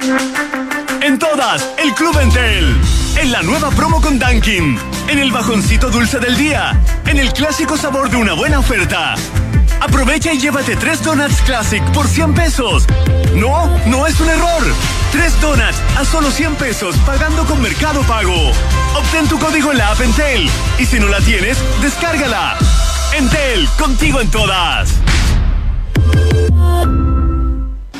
Speaker 4: En todas, el Club Entel. En la nueva promo con Dunkin. En el bajoncito dulce del día. En el clásico sabor de una buena oferta. Aprovecha y llévate tres donuts Classic por 100 pesos. No, no es un error. Tres donuts a solo 100 pesos pagando con Mercado Pago. Obtén tu código en la app Entel. Y si no la tienes, descárgala. Entel, contigo en todas.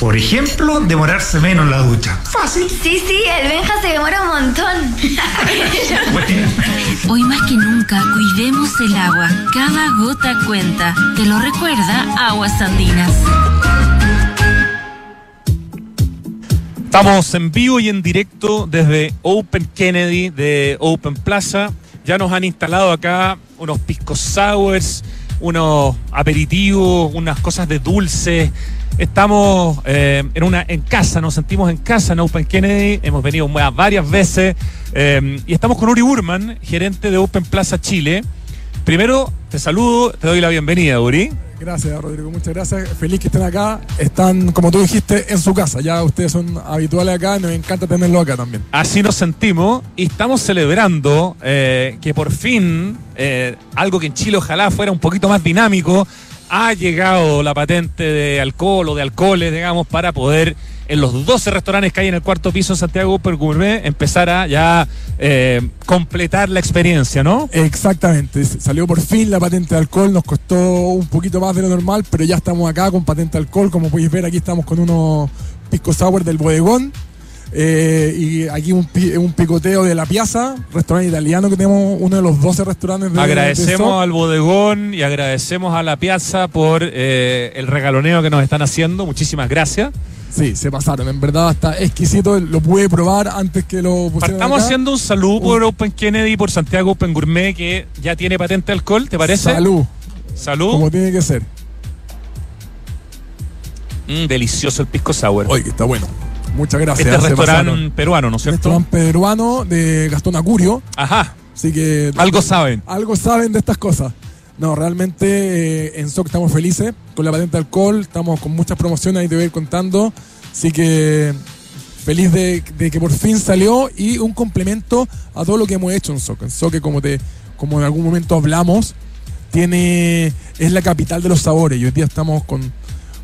Speaker 5: Por ejemplo, demorarse menos en la ducha. Fácil.
Speaker 6: Sí, sí, el Benja se demora un montón.
Speaker 7: Hoy más que nunca, cuidemos el agua. Cada gota cuenta. Te lo recuerda Aguas Andinas.
Speaker 1: Estamos en vivo y en directo desde Open Kennedy de Open Plaza. Ya nos han instalado acá unos pisco sours, unos aperitivos, unas cosas de dulce. Estamos eh, en una en casa, nos sentimos en casa en Open Kennedy. Hemos venido varias veces eh, y estamos con Uri Burman, gerente de Open Plaza Chile. Primero, te saludo, te doy la bienvenida, Uri.
Speaker 8: Gracias, Rodrigo. Muchas gracias. Feliz que estén acá. Están, como tú dijiste, en su casa. Ya ustedes son habituales acá. Nos encanta tenerlo acá también.
Speaker 1: Así nos sentimos y estamos celebrando eh, que por fin eh, algo que en Chile ojalá fuera un poquito más dinámico ha llegado la patente de alcohol o de alcoholes, digamos, para poder en los 12 restaurantes que hay en el cuarto piso en Santiago Upper Gourmet empezar a ya eh, completar la experiencia, ¿no?
Speaker 8: Exactamente. Salió por fin la patente de alcohol. Nos costó un poquito más de lo normal, pero ya estamos acá con patente de alcohol. Como podéis ver, aquí estamos con unos pisco sour del bodegón. Eh, y aquí un, un, picoteo de la Piazza, restaurante italiano que tenemos, uno de los 12 restaurantes de
Speaker 1: Agradecemos
Speaker 8: de
Speaker 1: al bodegón y agradecemos a la Piazza por eh, el regaloneo que nos están haciendo. Muchísimas gracias.
Speaker 8: Sí, se pasaron. En verdad está exquisito. Lo pude probar antes que lo pusieran
Speaker 1: Estamos
Speaker 8: acá.
Speaker 1: haciendo un saludo por Open Kennedy, por Santiago Open Gourmet, que ya tiene patente de alcohol, ¿te parece?
Speaker 8: Salud.
Speaker 1: Salud.
Speaker 8: Como tiene que ser.
Speaker 1: Mm, delicioso el pisco sour.
Speaker 8: Oye, que está bueno. Muchas gracias.
Speaker 1: Este restaurante peruano, ¿no es cierto?
Speaker 8: Restaurante peruano de Gastón Acurio.
Speaker 1: Ajá.
Speaker 8: Así que.
Speaker 1: Algo saben.
Speaker 8: Algo saben de estas cosas. No, realmente eh, en SOC estamos felices con la patente de alcohol. Estamos con muchas promociones ahí te voy a ir contando. Así que feliz de, de que por fin salió y un complemento a todo lo que hemos hecho en SOC. En SOC, como, te, como en algún momento hablamos, tiene es la capital de los sabores. Y hoy día estamos con,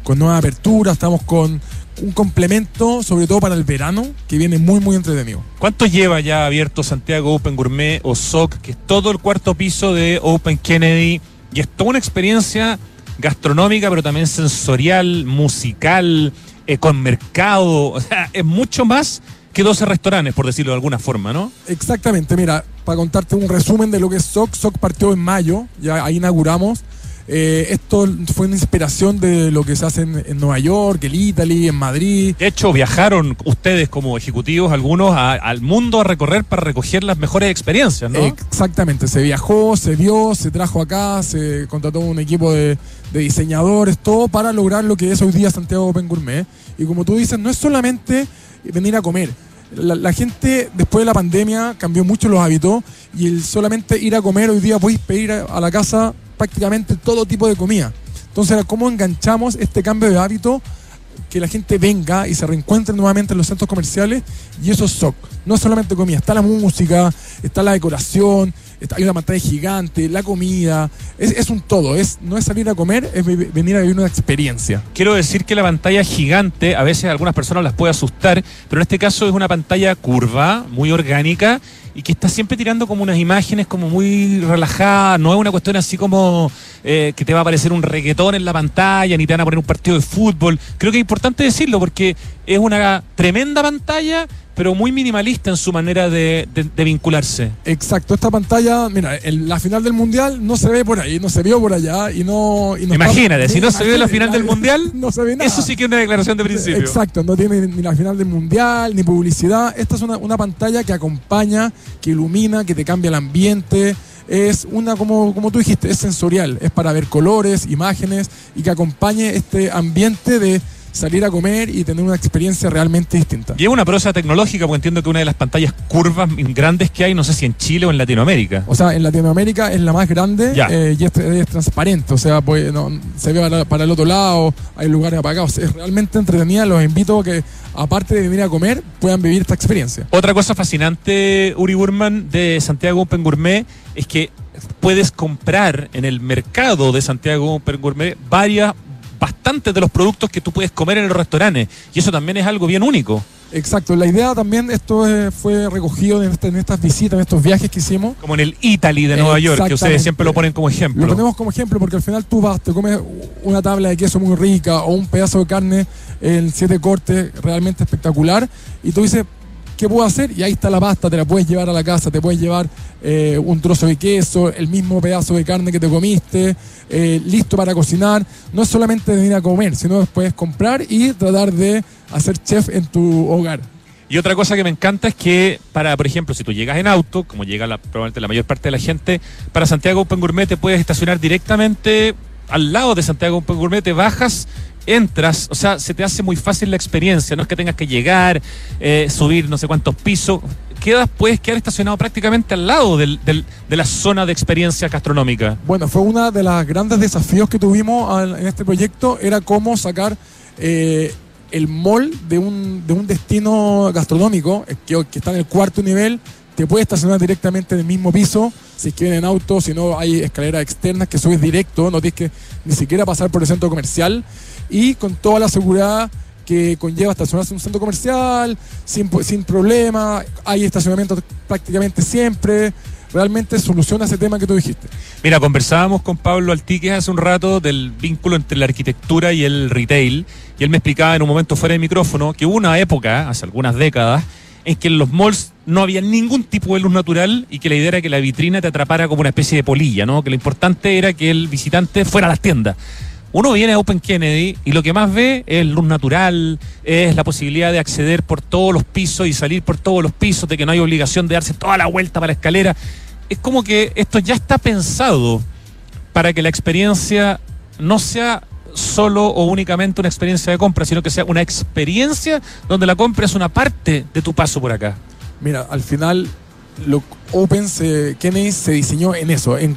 Speaker 8: con nueva apertura, estamos con un complemento, sobre todo para el verano, que viene muy, muy entretenido.
Speaker 1: ¿Cuánto lleva ya abierto Santiago Open Gourmet o SOC, que es todo el cuarto piso de Open Kennedy? Y es toda una experiencia gastronómica, pero también sensorial, musical, eh, con mercado. O sea, es mucho más que 12 restaurantes, por decirlo de alguna forma, ¿no?
Speaker 8: Exactamente, mira, para contarte un resumen de lo que es SOC, SOC partió en mayo, ya ahí inauguramos. Eh, esto fue una inspiración de lo que se hace en, en Nueva York, el Italy, en Madrid.
Speaker 1: De hecho, viajaron ustedes como ejecutivos, algunos, a- al mundo a recorrer para recoger las mejores experiencias, ¿no?
Speaker 8: Exactamente, se viajó, se vio, se trajo acá, se contrató un equipo de, de diseñadores, todo para lograr lo que es hoy día Santiago Open Gourmet. Y como tú dices, no es solamente venir a comer. La, la gente después de la pandemia cambió mucho los hábitos y el solamente ir a comer hoy día podéis pedir a, a la casa prácticamente todo tipo de comida. Entonces, ¿cómo enganchamos este cambio de hábito? que la gente venga y se reencuentre nuevamente en los centros comerciales y eso es SOC. No solamente comida, está la música, está la decoración, hay una pantalla gigante, la comida, es, es un todo, es, no es salir a comer, es venir a vivir una experiencia.
Speaker 1: Quiero decir que la pantalla gigante, a veces a algunas personas las puede asustar, pero en este caso es una pantalla curva, muy orgánica, y que está siempre tirando como unas imágenes como muy relajadas, no es una cuestión así como eh, que te va a aparecer un reggaetón en la pantalla, ni te van a poner un partido de fútbol. Creo que es importante decirlo porque es una tremenda pantalla, pero muy minimalista en su manera de, de- de vincularse.
Speaker 8: Exacto, esta pantalla, mira, el- la final del mundial no se ve por ahí, no se vio por allá y no. y no
Speaker 1: Imagínate,
Speaker 8: está-
Speaker 1: si no se ve la final del mundial,
Speaker 8: no se ve nada.
Speaker 1: Eso sí que es una declaración de principio.
Speaker 8: Exacto, no tiene ni la final del mundial, ni publicidad. Esta es una, una pantalla que acompaña, que ilumina, que te cambia el ambiente. Es una, como, como tú dijiste, es sensorial. Es para ver colores, imágenes y que acompañe este ambiente de salir a comer y tener una experiencia realmente distinta.
Speaker 1: Lleva una prosa tecnológica, porque entiendo que una de las pantallas curvas grandes que hay, no sé si en Chile o en Latinoamérica.
Speaker 8: O sea, en Latinoamérica es la más grande eh, y es, es transparente. O sea, pues, no, se ve para, para el otro lado, hay lugares apagados. Es realmente entretenida. Los invito a que, aparte de venir a comer, puedan vivir esta experiencia.
Speaker 1: Otra cosa fascinante, Uri Burman, de Santiago Open Gourmet, es que puedes comprar en el mercado de Santiago Open Gourmet varias, bastantes de los productos que tú puedes comer en los restaurantes. Y eso también es algo bien único.
Speaker 8: Exacto, la idea también, esto eh, fue recogido en, este- en estas visitas, en estos viajes que hicimos.
Speaker 1: Como en el Italy de Nueva York, que ustedes siempre lo ponen como ejemplo.
Speaker 8: Lo ponemos como ejemplo porque al final tú vas, te comes una tabla de queso muy rica o un pedazo de carne en siete cortes realmente espectacular y tú dices, ¿qué puedo hacer? Y ahí está la pasta, te la puedes llevar a la casa, te puedes llevar eh, un trozo de queso, el mismo pedazo de carne que te comiste, eh, listo para cocinar. No es solamente venir a comer, sino después comprar y tratar de hacer chef en tu hogar.
Speaker 1: Y otra cosa que me encanta es que para, por ejemplo, si tú llegas en auto, como llega la, probablemente la mayor parte de la gente, para Santiago Open Gourmet te puedes estacionar directamente al lado de Santiago Open Gourmet, te bajas, entras, o sea, se te hace muy fácil la experiencia, no es que tengas que llegar, eh, subir no sé cuántos pisos, quedas, puedes quedar estacionado prácticamente al lado del- del- de la zona de experiencia gastronómica.
Speaker 8: Bueno, fue uno de los grandes desafíos que tuvimos en este proyecto, era cómo sacar eh, el mall de un, de un destino gastronómico que, que está en el cuarto nivel, te puede estacionar directamente en el mismo piso, si viene en auto, si no hay escaleras externas que subes directo, no tienes que ni siquiera pasar por el centro comercial y con toda la seguridad que conlleva estacionarse en un centro comercial sin, sin problema, hay estacionamiento prácticamente siempre, realmente soluciona ese tema que tú dijiste.
Speaker 1: Mira, conversábamos con Pablo Altiques hace un rato del vínculo entre la arquitectura y el retail, y él me explicaba en un momento fuera de micrófono que hubo una época, hace algunas décadas, en que en los malls no había ningún tipo de luz natural y que la idea era que la vitrina te atrapara como una especie de polilla, ¿no? Que lo importante era que el visitante fuera a las tiendas. Uno viene a Open Kennedy y lo que más ve es luz natural, es la posibilidad de acceder por todos los pisos y salir por todos los pisos, de que no hay obligación de darse toda la vuelta para la escalera. Es como que esto ya está pensado para que la experiencia no sea solo o únicamente una experiencia de compra, sino que sea una experiencia donde la compra es una parte de tu paso por acá.
Speaker 8: Mira, al final lo Open Kennedy se diseñó en eso, en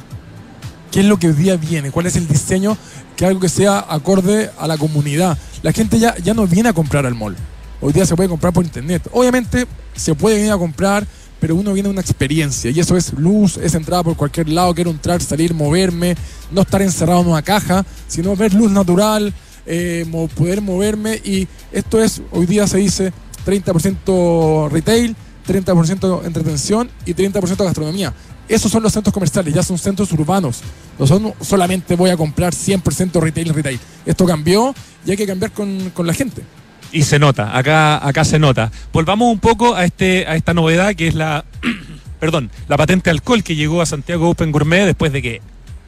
Speaker 8: qué es lo que hoy día viene, cuál es el diseño, que algo que sea acorde a la comunidad. La gente ya, ya no viene a comprar al mall. Hoy día se puede comprar por internet. Obviamente se puede venir a comprar, pero uno viene a una experiencia. Y eso es luz, es entrada por cualquier lado, quiero entrar, salir, moverme, no estar encerrado en una caja, sino ver luz natural, eh, poder moverme. Y esto es, hoy día se dice 30% retail, 30% entretención y 30% gastronomía. Esos son los centros comerciales, ya son centros urbanos. No son solamente voy a comprar 100% retail retail. Esto cambió y hay que cambiar con, con la gente.
Speaker 1: Y se nota, acá, acá se nota. Volvamos un poco a, este, a esta novedad que es la, perdón, la patente alcohol que llegó a Santiago Open Gourmet después de que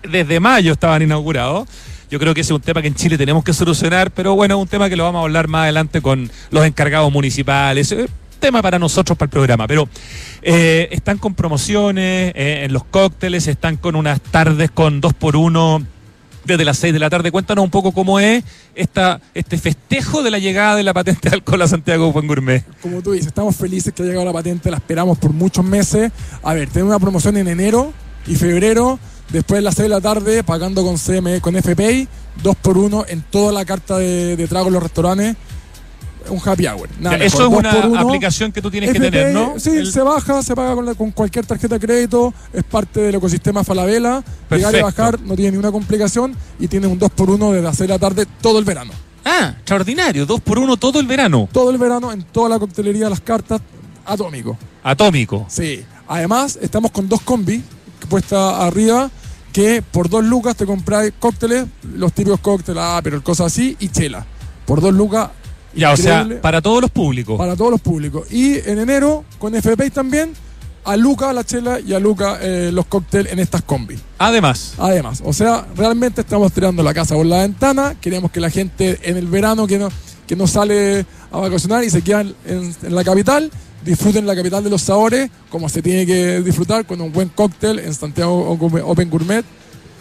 Speaker 1: desde mayo estaban inaugurados. Yo creo que ese es un tema que en Chile tenemos que solucionar, pero bueno, un tema que lo vamos a hablar más adelante con los encargados municipales. Tema para nosotros, para el programa. Pero eh, están con promociones eh, en los cócteles, están con unas tardes con dos por uno desde las 6 de la tarde. Cuéntanos un poco cómo es esta, este festejo de la llegada de la patente de alcohol a Santiago Open Gourmet.
Speaker 8: Como tú dices, estamos felices que ha llegado la patente, la esperamos por muchos meses. A ver, tenemos una promoción en enero y febrero, después de las 6 de la tarde, pagando con CME, con FPI, 2 por 1 en toda la carta de, de trago en los restaurantes un happy hour.
Speaker 1: eso es una aplicación que tú tienes que tener, ¿no?
Speaker 8: Sí, se baja, se paga con, cualquier tarjeta de crédito, es parte del ecosistema Falabella. Llegar y bajar no tiene ninguna complicación y tiene un 2x1 desde hacer la tarde todo el verano.
Speaker 1: Ah, extraordinario, 2x1 todo el verano.
Speaker 8: Todo el verano en toda la coctelería, las cartas, atómico.
Speaker 1: Atómico.
Speaker 8: Sí. Además, estamos con dos combis puesta arriba que por dos lucas te compras cócteles, los típicos cócteles, ah, pero cosas así, y chela. Por dos lucas
Speaker 1: ya, o sea, para todos los públicos.
Speaker 8: Para todos los públicos. Y en enero, con FP también, a Luca la chela y a Luca eh, los cócteles en estas combis.
Speaker 1: Además.
Speaker 8: Además. O sea, realmente estamos tirando la casa por la ventana. Queremos que la gente en el verano que no, que no sale a vacacionar y se quedan en, la capital, disfruten la capital de los sabores, como se tiene que disfrutar con un buen cóctel en Santiago Open Gourmet.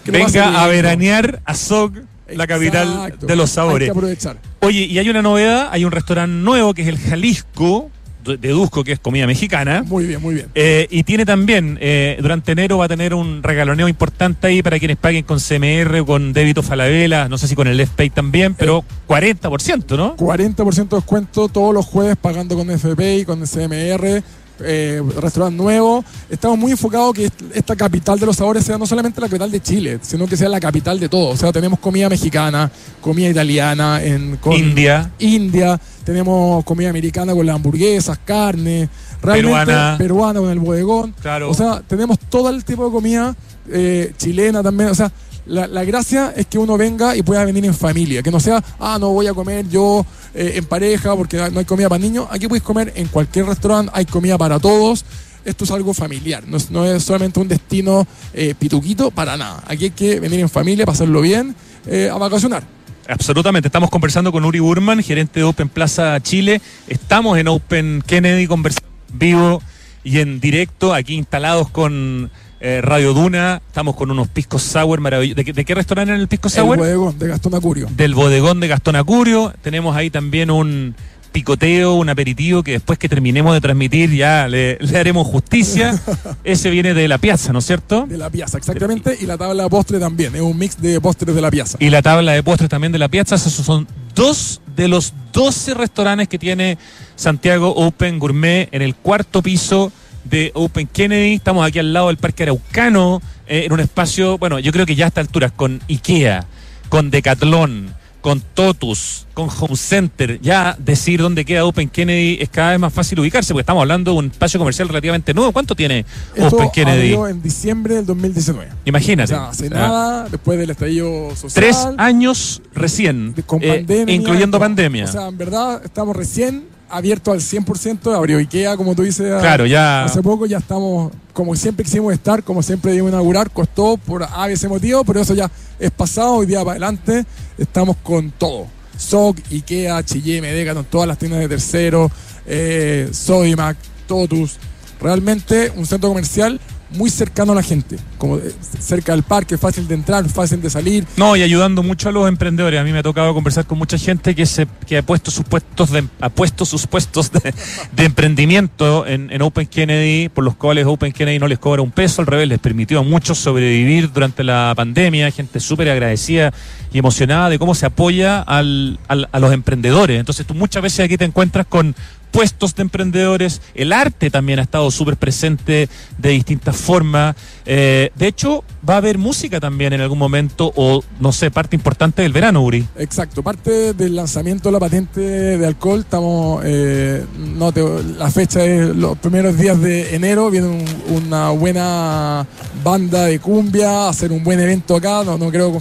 Speaker 1: Venga a, veranear a SOG la capital de los sabores.
Speaker 8: Hay que aprovechar.
Speaker 1: Oye, y hay una novedad, hay un restaurante nuevo que es el Jalisco, deduzco que es comida mexicana.
Speaker 8: Muy bien, muy bien.
Speaker 1: Eh, y tiene también, eh, durante enero va a tener un regaloneo importante ahí para quienes paguen con CMR o con débito Falabella, no sé si con el FPay también, pero 40%, ¿no?
Speaker 8: 40% de descuento todos los jueves pagando con FPay, con CMR eh, restaurante nuevo. Estamos muy enfocados que esta capital de los sabores sea no solamente la capital de Chile, sino que sea la capital de todo. O sea, tenemos comida mexicana, comida italiana, en,
Speaker 1: India.
Speaker 8: India, tenemos comida americana con las hamburguesas, carne, realmente peruana, con el bodegón.
Speaker 1: Claro.
Speaker 8: O sea, tenemos todo el tipo de comida eh, chilena también. O sea, la, gracia es que uno venga y pueda venir en familia, que no sea, ah, no voy a comer yo eh, en pareja porque no hay comida para niños. Aquí puedes comer en cualquier restaurante, hay comida para todos. Esto es algo familiar, no es, solamente un destino eh, pituquito para nada. Aquí hay que venir en familia, pasarlo bien, eh, a vacacionar.
Speaker 1: Absolutamente, estamos conversando con Uri Burman, gerente de Open Plaza Chile. Estamos en Open Kennedy, conversando vivo y en directo, aquí instalados con eh, Radio Duna, estamos con unos piscos sour maravillosos. ¿De, qué restaurante era el pisco sour?
Speaker 8: El bodegón de Gastón Acurio.
Speaker 1: Del bodegón de Gastón Acurio. Tenemos ahí también un picoteo, un aperitivo que después que terminemos de transmitir ya le, haremos justicia. Ese viene de la piazza, ¿no es cierto?
Speaker 8: De la piazza, exactamente. Y la tabla de postre también. Es un mix de postres de la piazza.
Speaker 1: Y la tabla de postres también de la piazza. Esos son dos de los 12 restaurantes que tiene Santiago Open Gourmet en el cuarto piso de Open Kennedy. Estamos aquí al lado del Parque Araucano, eh, en un espacio, bueno, yo creo que ya a esta altura, con IKEA, con Decathlon, con Totus, con Home Center, ya decir dónde queda Open Kennedy es cada vez más fácil ubicarse, porque estamos hablando de un espacio comercial relativamente nuevo. ¿Cuánto tiene Open Kennedy?
Speaker 8: en diciembre del 2019.
Speaker 1: Imagínate.
Speaker 8: O sea, hace nada, después del estallido social.
Speaker 1: Tres años recién, con eh, pandemia, incluyendo pandemia.
Speaker 8: O sea, en verdad estamos recién abierto al 100%, abrió Ikea, como tú dices,
Speaker 1: claro, ya...
Speaker 8: hace poco, ya estamos, como siempre quisimos estar, como siempre debimos inaugurar, costó por A ese motivo, pero eso ya es pasado, hoy día para adelante estamos con todo. SOC, Ikea, H&M, Decathlon, todas las tiendas de terceros, eh, Sodimac, Totus, realmente un centro comercial muy cercano a la gente, como eh, cerca del parque, fácil de entrar, fácil de salir.
Speaker 1: No, y ayudando mucho a los emprendedores. A mí me ha tocado conversar con mucha gente que se que ha puesto sus puestos de, ha puesto sus puestos de, de emprendimiento en, en, Open Kennedy, por los cuales Open Kennedy no les cobra un peso, al revés, les permitió a muchos sobrevivir durante la pandemia, gente súper agradecida y emocionada de cómo se apoya al, al, a los emprendedores. Entonces tú muchas veces aquí te encuentras con puestos de emprendedores, el arte también ha estado súper presente de distintas formas. Eh, de hecho, va a haber música también en algún momento, o no sé, parte importante del verano, Uri.
Speaker 8: Exacto, parte del lanzamiento de la patente de alcohol, estamos, eh, no la fecha es los primeros días de enero, viene un, una buena banda de cumbia, hacer un buen evento acá, no, no creo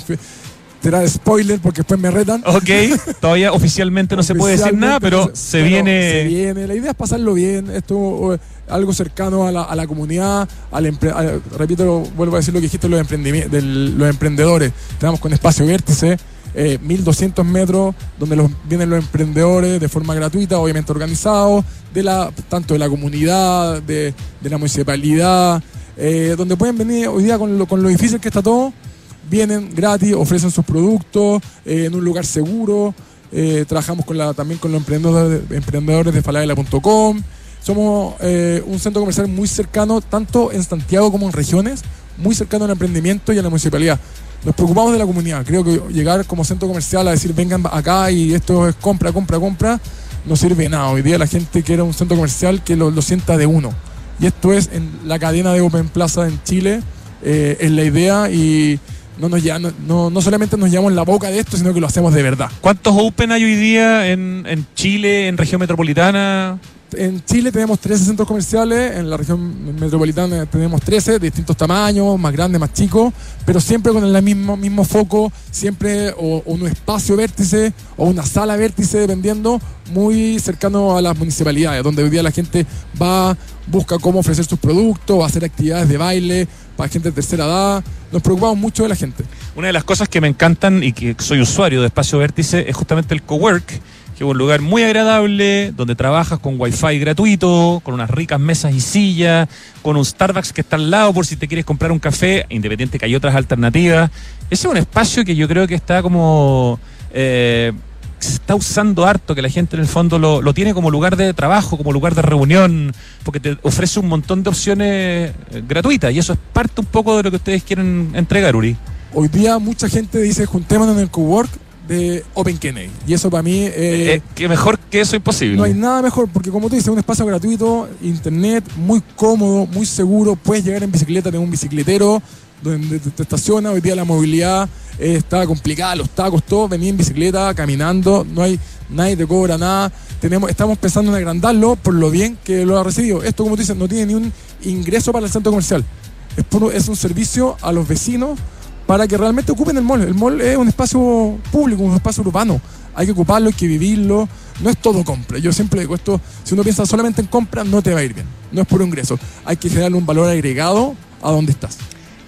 Speaker 8: será spoiler porque después me retan.
Speaker 1: Ok, todavía oficialmente no se puede decir nada, pero se, se viene.
Speaker 8: Se viene. La idea es pasarlo bien. Esto algo cercano a la, a la comunidad, al empre, a, repito, vuelvo a decir lo que dijiste los, de los emprendedores. Estamos con espacio vértice. Eh, 1200 metros donde los, vienen los emprendedores de forma gratuita, obviamente organizados, de la, tanto de la comunidad, de, de la municipalidad, eh, donde pueden venir hoy día con lo, con lo difícil que está todo, vienen gratis, ofrecen sus productos eh, en un lugar seguro. Eh, trabajamos también con los emprendedores, emprendedores de falabella.com. Somos eh, un centro comercial muy cercano, tanto en Santiago como en regiones, muy cercano al emprendimiento y a la municipalidad. Nos preocupamos de la comunidad. Creo que llegar como centro comercial a decir vengan acá y esto es compra, compra, compra, no sirve nada. Hoy día la gente quiere un centro comercial que lo, sienta de uno. Y esto es en la cadena de Open Plaza en Chile, es la idea y no, nos ya, no, no, solamente nos llevamos la boca de esto, sino que lo hacemos de verdad.
Speaker 1: ¿Cuántos Open hay hoy día en, en Chile, en región metropolitana?
Speaker 8: En Chile tenemos 13 centros comerciales, en la región metropolitana tenemos 13, de distintos tamaños, más grandes, más chicos, pero siempre con el mismo, mismo foco, siempre un espacio vértice o una sala vértice, dependiendo, muy cercano a las municipalidades, donde hoy día la gente va, busca cómo ofrecer sus productos, hacer actividades de baile para gente de tercera edad. Nos preocupamos mucho de la gente.
Speaker 1: Una de las cosas que me encantan y que soy usuario de Espacio Vértice es justamente el cowork, que es un lugar muy agradable, donde trabajas con wifi gratuito, con unas ricas mesas y sillas, con un Starbucks que está al lado por si te quieres comprar un café, independiente que hay otras alternativas. Ese es un espacio que yo creo que está como... Eh, se está usando harto, que la gente en el fondo lo, lo, tiene como lugar de trabajo, como lugar de reunión, porque te ofrece un montón de opciones gratuitas y eso es parte un poco de lo que ustedes quieren entregar, Uri.
Speaker 8: Hoy día mucha gente dice juntémonos en el cowork de Open Kennedy y eso para mí...
Speaker 1: Eh, eh, que mejor que eso imposible.
Speaker 8: No hay nada mejor porque como tú dices, un espacio gratuito, internet, muy cómodo, muy seguro, puedes llegar en bicicleta, tengo un bicicletero donde te estaciona, hoy día la movilidad eh, está complicada, los tacos, todo, venir en bicicleta, caminando, no hay, nadie te cobra nada. Tenemos, estamos pensando en agrandarlo por lo bien que lo ha recibido. Esto, como tú dices, no tiene ni un ingreso para el centro comercial. Es, es un servicio a los vecinos para que realmente ocupen el mall. El mall es un espacio público, un espacio urbano. Hay que ocuparlo, hay que vivirlo. No es todo compra. Yo siempre digo esto, si uno piensa solamente en compra, no te va a ir bien. No es puro ingreso. Hay que generarle un valor agregado a donde estás.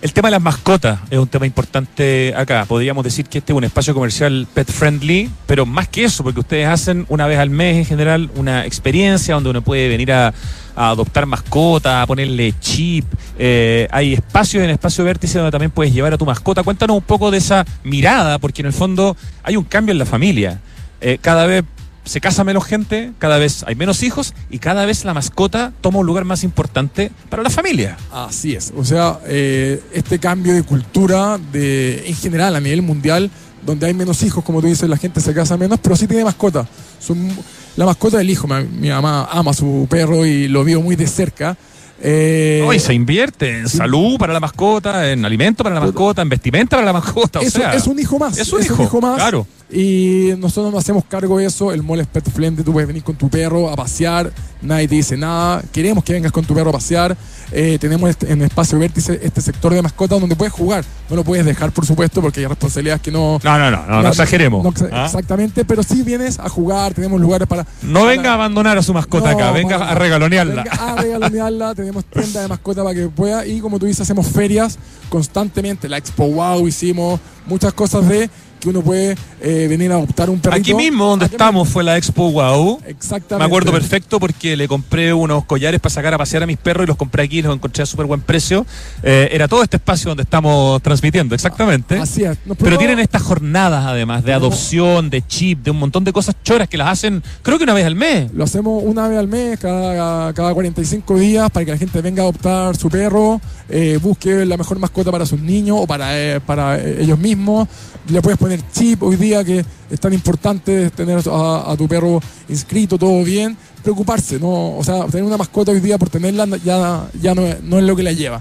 Speaker 1: El tema de las mascotas es un tema importante acá. Podríamos decir que este es un espacio comercial pet friendly, pero más que eso, porque ustedes hacen una vez al mes en general una experiencia donde uno puede venir a, adoptar mascota, a ponerle chip. Eh, hay espacios en Espacio Vértice donde también puedes llevar a tu mascota. Cuéntanos un poco de esa mirada, porque en el fondo hay un cambio en la familia. Eh, cada vez se casa menos gente, cada vez hay menos hijos y cada vez la mascota toma un lugar más importante para la familia.
Speaker 8: Así es, o sea, eh, este cambio de cultura de, en general a nivel mundial, donde hay menos hijos, como tú dices, la gente se casa menos, pero sí tiene mascota. Son, la mascota del hijo, mi, mi mamá ama a su perro y lo vio muy de cerca.
Speaker 1: Eh, no, y se invierte en salud para la mascota, en alimento para la mascota, en vestimenta para la mascota. O
Speaker 8: es,
Speaker 1: sea,
Speaker 8: es un hijo más.
Speaker 1: Es un, hijo,
Speaker 8: un hijo, más.
Speaker 1: Claro.
Speaker 8: Y nosotros nos hacemos cargo de eso. El mall es pet friendly. Tú puedes venir con tu perro a pasear. Nadie te dice nada. Queremos que vengas con tu perro a pasear. Eh, tenemos este- en Espacio Vértice este sector de mascotas donde puedes jugar. No lo puedes dejar, por supuesto, porque hay responsabilidades que no.
Speaker 1: No, no, no, no, no exageremos.
Speaker 8: no
Speaker 1: ¿Ah?
Speaker 8: Exactamente, pero sí vienes a jugar. Tenemos lugares para.
Speaker 1: No venga a abandonar a su mascota
Speaker 8: No,
Speaker 1: acá, venga
Speaker 8: para
Speaker 1: a regalonearla.
Speaker 8: Venga a regalonearla, tenemos tienda de mascota para que pueda y como tú dices, hacemos ferias constantemente. La Expo Wow hicimos muchas cosas de que uno puede eh, venir a adoptar un perrito.
Speaker 1: Aquí mismo donde
Speaker 8: Aquí
Speaker 1: estamos fue la Expo Wow.
Speaker 8: Exactamente.
Speaker 1: Me acuerdo perfecto porque le compré unos collares para sacar a pasear a mis perros y los compré aquí, los encontré a súper buen precio. Eh, era todo este espacio donde estamos transmitiendo, exactamente.
Speaker 8: Así es. Nos
Speaker 1: Pero tienen estas jornadas además de adopción, de chip, de un montón de cosas choras que las hacen, creo que una vez al mes.
Speaker 8: Lo hacemos una vez al mes, cada, cada 45 días, para que la gente venga a adoptar su perro, eh, busque la mejor mascota para sus niños o para, para ellos mismos. Le puedes poner chip hoy día, que es tan importante tener a, tu perro inscrito, todo bien. Preocuparse, ¿no? O sea, tener una mascota hoy día por tenerla ya, ya no, no es lo que la lleva.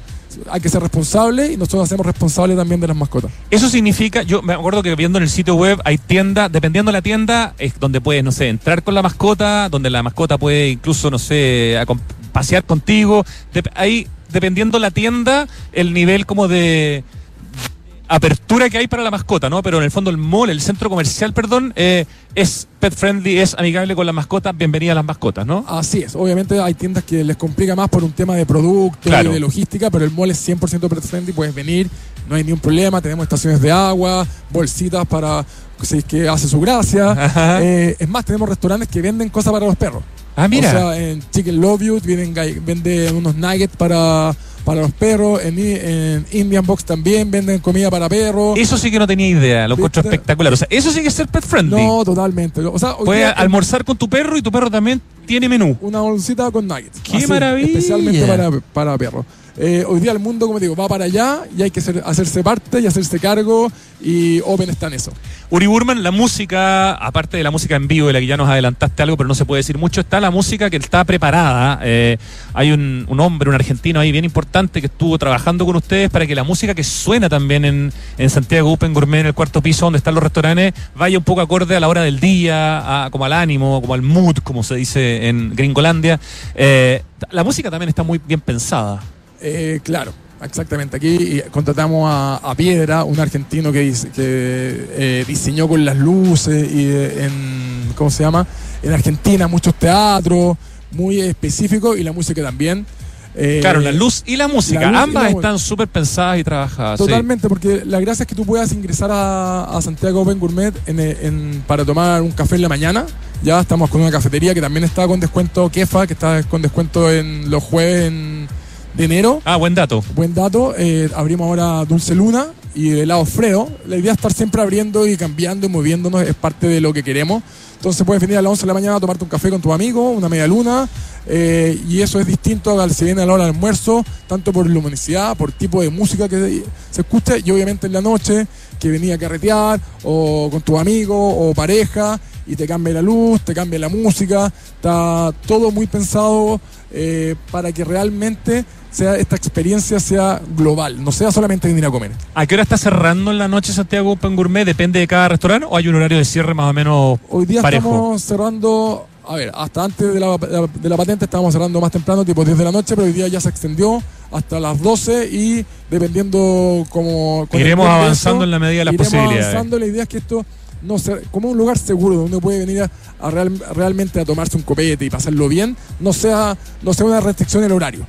Speaker 8: Hay que ser responsable y nosotros hacemos responsable también de las mascotas.
Speaker 1: Eso significa, yo me acuerdo que viendo en el sitio web hay tiendas, dependiendo de la tienda, es donde puedes, no sé, entrar con la mascota, donde la mascota puede incluso, no sé, pasear contigo. Dep- ahí, dependiendo la tienda, el nivel como de apertura que hay para la mascota, ¿no? Pero en el fondo el mall, el centro comercial, perdón, eh, es pet friendly, es amigable con las mascotas, bienvenida a las mascotas, ¿no?
Speaker 8: Así es, obviamente hay tiendas que les complica más por un tema de producto
Speaker 1: Claro.
Speaker 8: y de logística, pero el mall es 100% pet friendly, puedes venir, no hay ningún problema, tenemos estaciones de agua, bolsitas para si es que hace su gracia. Eh, es más, tenemos restaurantes que venden cosas para los perros.
Speaker 1: Ah, mira.
Speaker 8: O sea, en Chicken Love You vienen, venden unos nuggets para, para los perros, en, en Indian Box también venden comida para perros.
Speaker 1: Eso sí que no tenía idea, lo encuentro espectacular. O sea, eso sí que es ser pet friendly.
Speaker 8: No, totalmente. O sea,
Speaker 1: Puedes
Speaker 8: día-
Speaker 1: almorzar con tu perro y tu perro también tiene menú.
Speaker 8: una bolsita con nuggets.
Speaker 1: ¡Qué maravilla!
Speaker 8: Especialmente para, para perros. Eh, hoy día el mundo, como digo, va para allá y hay que hacerse parte y hacerse cargo y Open está en eso.
Speaker 1: Uri Burman, la música, aparte de la música en vivo de la que ya nos adelantaste algo, pero no se puede decir mucho, está la música que está preparada. Eh, hay un, hombre, un argentino ahí bien importante que estuvo trabajando con ustedes para que la música que suena también en, en Santiago Open Gourmet, en el cuarto piso donde están los restaurantes, vaya un poco acorde a la hora del día, como al ánimo, como al mood, como se dice en Gringolandia. Eh, la música también está muy bien pensada.
Speaker 8: Eh, claro, exactamente. Aquí contratamos a, a Piedra, un argentino que, que eh, diseñó con las luces y eh, en, ¿cómo se llama? En Argentina muchos teatros, muy específicos y la música también. Eh,
Speaker 1: Claro, la luz y la música,
Speaker 8: la
Speaker 1: ambas
Speaker 8: la
Speaker 1: están súper pensadas y trabajadas. sí.
Speaker 8: Totalmente, porque la gracia es que tú puedas ingresar a, a Santiago Open Gourmet en- en- para tomar un café en la mañana. Ya estamos con una cafetería que también está con descuento Kefa, que está con descuento en los jueves en- de enero.
Speaker 1: Ah, buen dato.
Speaker 8: Buen dato. eh, abrimos ahora Dulce Luna y helado Fredo. La idea es estar siempre abriendo y cambiando y moviéndonos, es parte de lo que queremos. Entonces puedes venir a las 11 de la mañana a tomarte un café con tu amigo, una media luna, eh, y eso es distinto al si viene a la hora del almuerzo, tanto por luminosidad, por tipo de música que se escucha, y obviamente en la noche, que venía a carretear, o con tu amigo, o pareja, y te cambia la luz, te cambia la música, está todo muy pensado eh, para que realmente sea esta experiencia sea global, no sea solamente venir a comer.
Speaker 1: ¿A qué hora está cerrando en la noche Santiago Open Gourmet? ¿Depende de cada restaurante o hay un horario de cierre más o menos
Speaker 8: Hoy día
Speaker 1: parejo?
Speaker 8: estamos cerrando, a ver, hasta antes de la, de la patente estábamos cerrando más temprano, tipo 10 de la noche, pero hoy día ya se extendió hasta las 12 y dependiendo como... el
Speaker 1: Iremos avanzando en la medida de las
Speaker 8: iremos
Speaker 1: posibilidades.
Speaker 8: avanzando, la idea es que esto no sea como un lugar seguro donde uno puede venir a, a real- realmente a tomarse un copete y pasarlo bien, no sea, no sea una restricción el horario.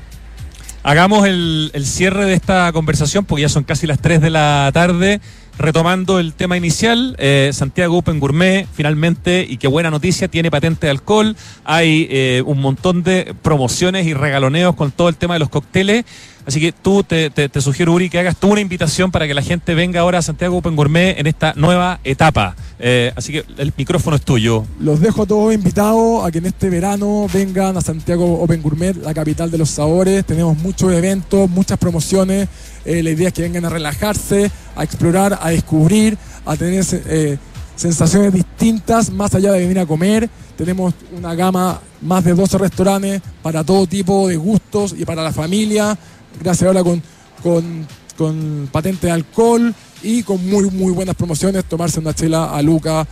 Speaker 1: Hagamos el, cierre de esta conversación porque ya son casi las 3 de la tarde. Retomando el tema inicial, eh, Santiago Open Gourmet finalmente, y qué buena noticia, tiene patente de alcohol. Hay eh, un montón de promociones y regaloneos con todo el tema de los cócteles. Así que tú te, sugiero, Uri, que hagas tú una invitación para que la gente venga ahora a Santiago Open Gourmet en esta nueva etapa. Eh, así que el micrófono es tuyo.
Speaker 8: Los dejo a todos invitados a que en este verano vengan a Santiago Open Gourmet, la capital de los sabores. Tenemos muchos eventos, muchas promociones. Eh, la idea es que vengan a relajarse, a explorar, a descubrir, a tener eh, sensaciones distintas más allá de venir a comer. Tenemos una gama, más de 12 restaurantes para todo tipo de gustos y para la familia. Gracias ahora con, con, con patente de alcohol y con muy, muy buenas promociones, tomarse una chela a Luca.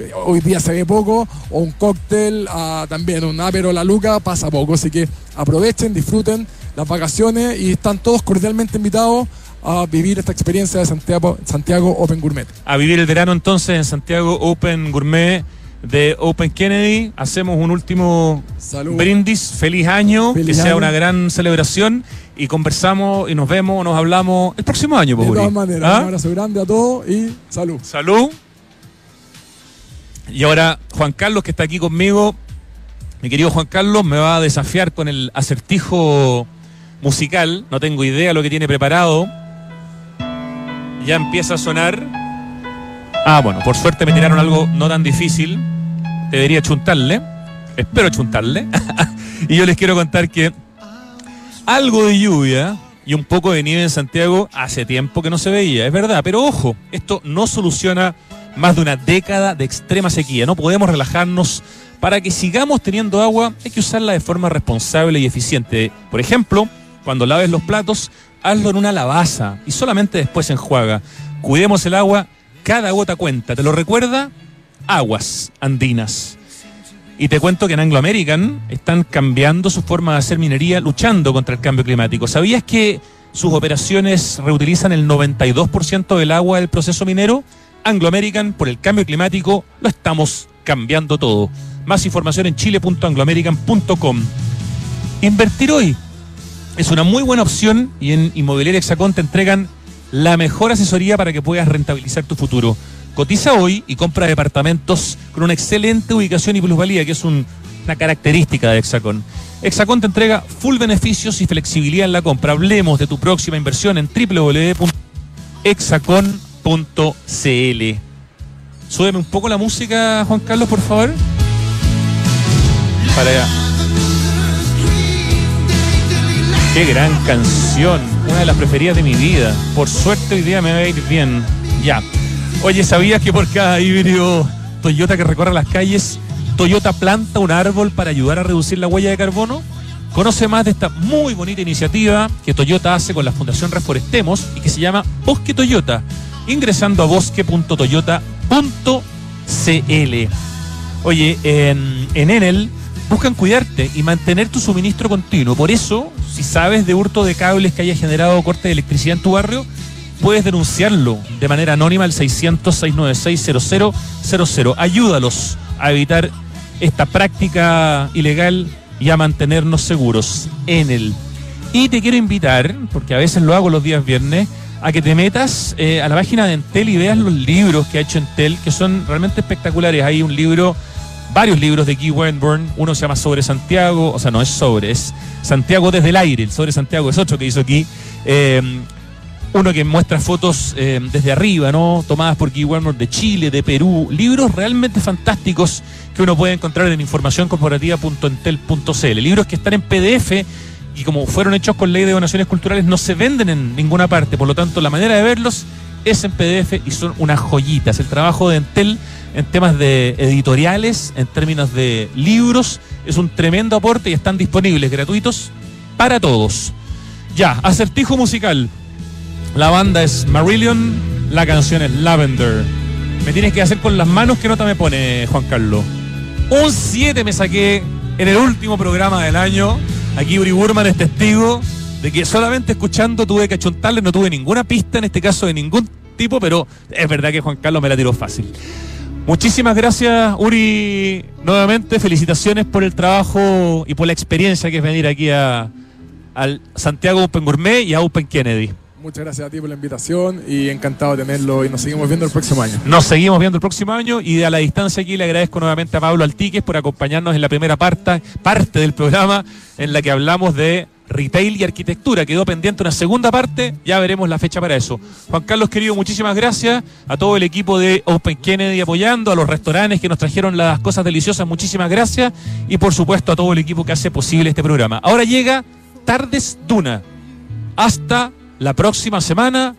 Speaker 8: eh, Hoy día se ve poco, o un cóctel, a, también un apero la Luca, pasa poco. Así que aprovechen, disfruten las vacaciones y están todos cordialmente invitados a vivir esta experiencia de Santiago, Santiago Open Gourmet.
Speaker 1: A vivir el verano entonces en Santiago Open Gourmet de Open Kennedy. Hacemos un último brindis. Feliz año,
Speaker 8: Feliz
Speaker 1: que sea
Speaker 8: año.
Speaker 1: una gran celebración y conversamos y nos vemos, nos hablamos el próximo año,
Speaker 8: De
Speaker 1: Puri.
Speaker 8: todas maneras,
Speaker 1: ¿Ah?
Speaker 8: un abrazo grande a todos y salud.
Speaker 1: Salud. Y ahora Juan Carlos, que está aquí conmigo, mi querido Juan Carlos, me va a desafiar con el acertijo musical. No tengo idea lo que tiene preparado. Ya empieza a sonar. Ah, bueno, por suerte me tiraron algo no tan difícil. Debería chuntarle. Espero chuntarle. y yo les quiero contar que algo de lluvia y un poco de nieve en Santiago hace tiempo que no se veía, es verdad. Pero ojo, esto no soluciona más de una década de extrema sequía. No podemos relajarnos. Para que sigamos teniendo agua, hay que usarla de forma responsable y eficiente. Por ejemplo, cuando laves los platos, hazlo en una lavaza y solamente después enjuaga. Cuidemos el agua, cada gota cuenta. ¿Te lo recuerda? Aguas andinas. Y te cuento que en Anglo American están cambiando su forma de hacer minería, luchando contra el cambio climático. ¿Sabías que sus operaciones reutilizan el 92% del agua del proceso minero? Anglo American, por el cambio climático, lo estamos cambiando todo. Más información en chile.angloamerican.com. Invertir hoy es una muy buena opción y en Inmobiliaria Hexacón te entregan la mejor asesoría para que puedas rentabilizar tu futuro. Cotiza hoy y compra departamentos con una excelente ubicación y plusvalía, que es un- una característica de Hexacón. Hexacón te entrega full beneficios y flexibilidad en la compra. Hablemos de tu próxima inversión en www.hexacon.cl. Súbeme un poco la música, Juan Carlos, por favor. Para allá. Qué gran canción, una de las preferidas de mi vida. Por suerte hoy día me va a ir bien. Ya. Oye, ¿sabías que por cada híbrido Toyota que recorre las calles, Toyota planta un árbol para ayudar a reducir la huella de carbono? Conoce más de esta muy bonita iniciativa que Toyota hace con la Fundación Reforestemos y que se llama Bosque Toyota, ingresando a bosque.toyota.cl. Oye, en, en Enel buscan cuidarte y mantener tu suministro continuo. Por eso, si sabes de hurto de cables que haya generado corte de electricidad en tu barrio, puedes denunciarlo de manera anónima al 600-696-0000. Ayúdalos a evitar esta práctica ilegal y a mantenernos seguros. Enel. Y te quiero invitar, porque a veces lo hago los días viernes, a que te metas eh, a la página de Entel y veas los libros que ha hecho Entel, que son realmente espectaculares. Hay un libro, varios libros de Guy Wernborn, uno se llama Sobre Santiago, o sea, no es sobre, es Santiago desde el aire, el Sobre Santiago es otro que hizo aquí. Eh, uno que muestra fotos eh, desde arriba, ¿no? Tomadas por Guy Wernborn de Chile, de Perú. Libros realmente fantásticos que uno puede encontrar en informacioncorporativa.entel.cl. Libros que están en PDF y como fueron hechos con ley de donaciones culturales no se venden en ninguna parte. Por lo tanto, la manera de verlos es en PDF y son unas joyitas. El trabajo de Entel en temas de editoriales, en términos de libros, es un tremendo aporte y están disponibles gratuitos para todos. Ya, acertijo musical. La banda es Marillion, la canción es Lavender. Me tienes que hacer con las manos que nota me pone Juan Carlos. Un 7 me saqué en el último programa del año. Aquí Uri Burman es testigo de que solamente escuchando tuve que achuntarle, no tuve ninguna pista en este caso de ningún tipo, pero es verdad que Juan Carlos me la tiró fácil. Muchísimas gracias, Uri, nuevamente. Felicitaciones por el trabajo y por la experiencia que es venir aquí a, al Santiago Open Gourmet y a Open Kennedy.
Speaker 8: Muchas gracias a ti por la invitación y encantado de tenerlo y nos seguimos viendo el próximo año.
Speaker 1: Nos seguimos viendo el próximo año y a la distancia aquí le agradezco nuevamente a Pablo Altiques por acompañarnos en la primera parte, parte del programa en la que hablamos de retail y arquitectura. Quedó pendiente una segunda parte, ya veremos la fecha para eso. Juan Carlos, querido, muchísimas gracias a todo el equipo de Open Kennedy apoyando, a los restaurantes que nos trajeron las cosas deliciosas, muchísimas gracias y por supuesto a todo el equipo que hace posible este programa. Ahora llega Tardes Duna. Hasta la próxima semana.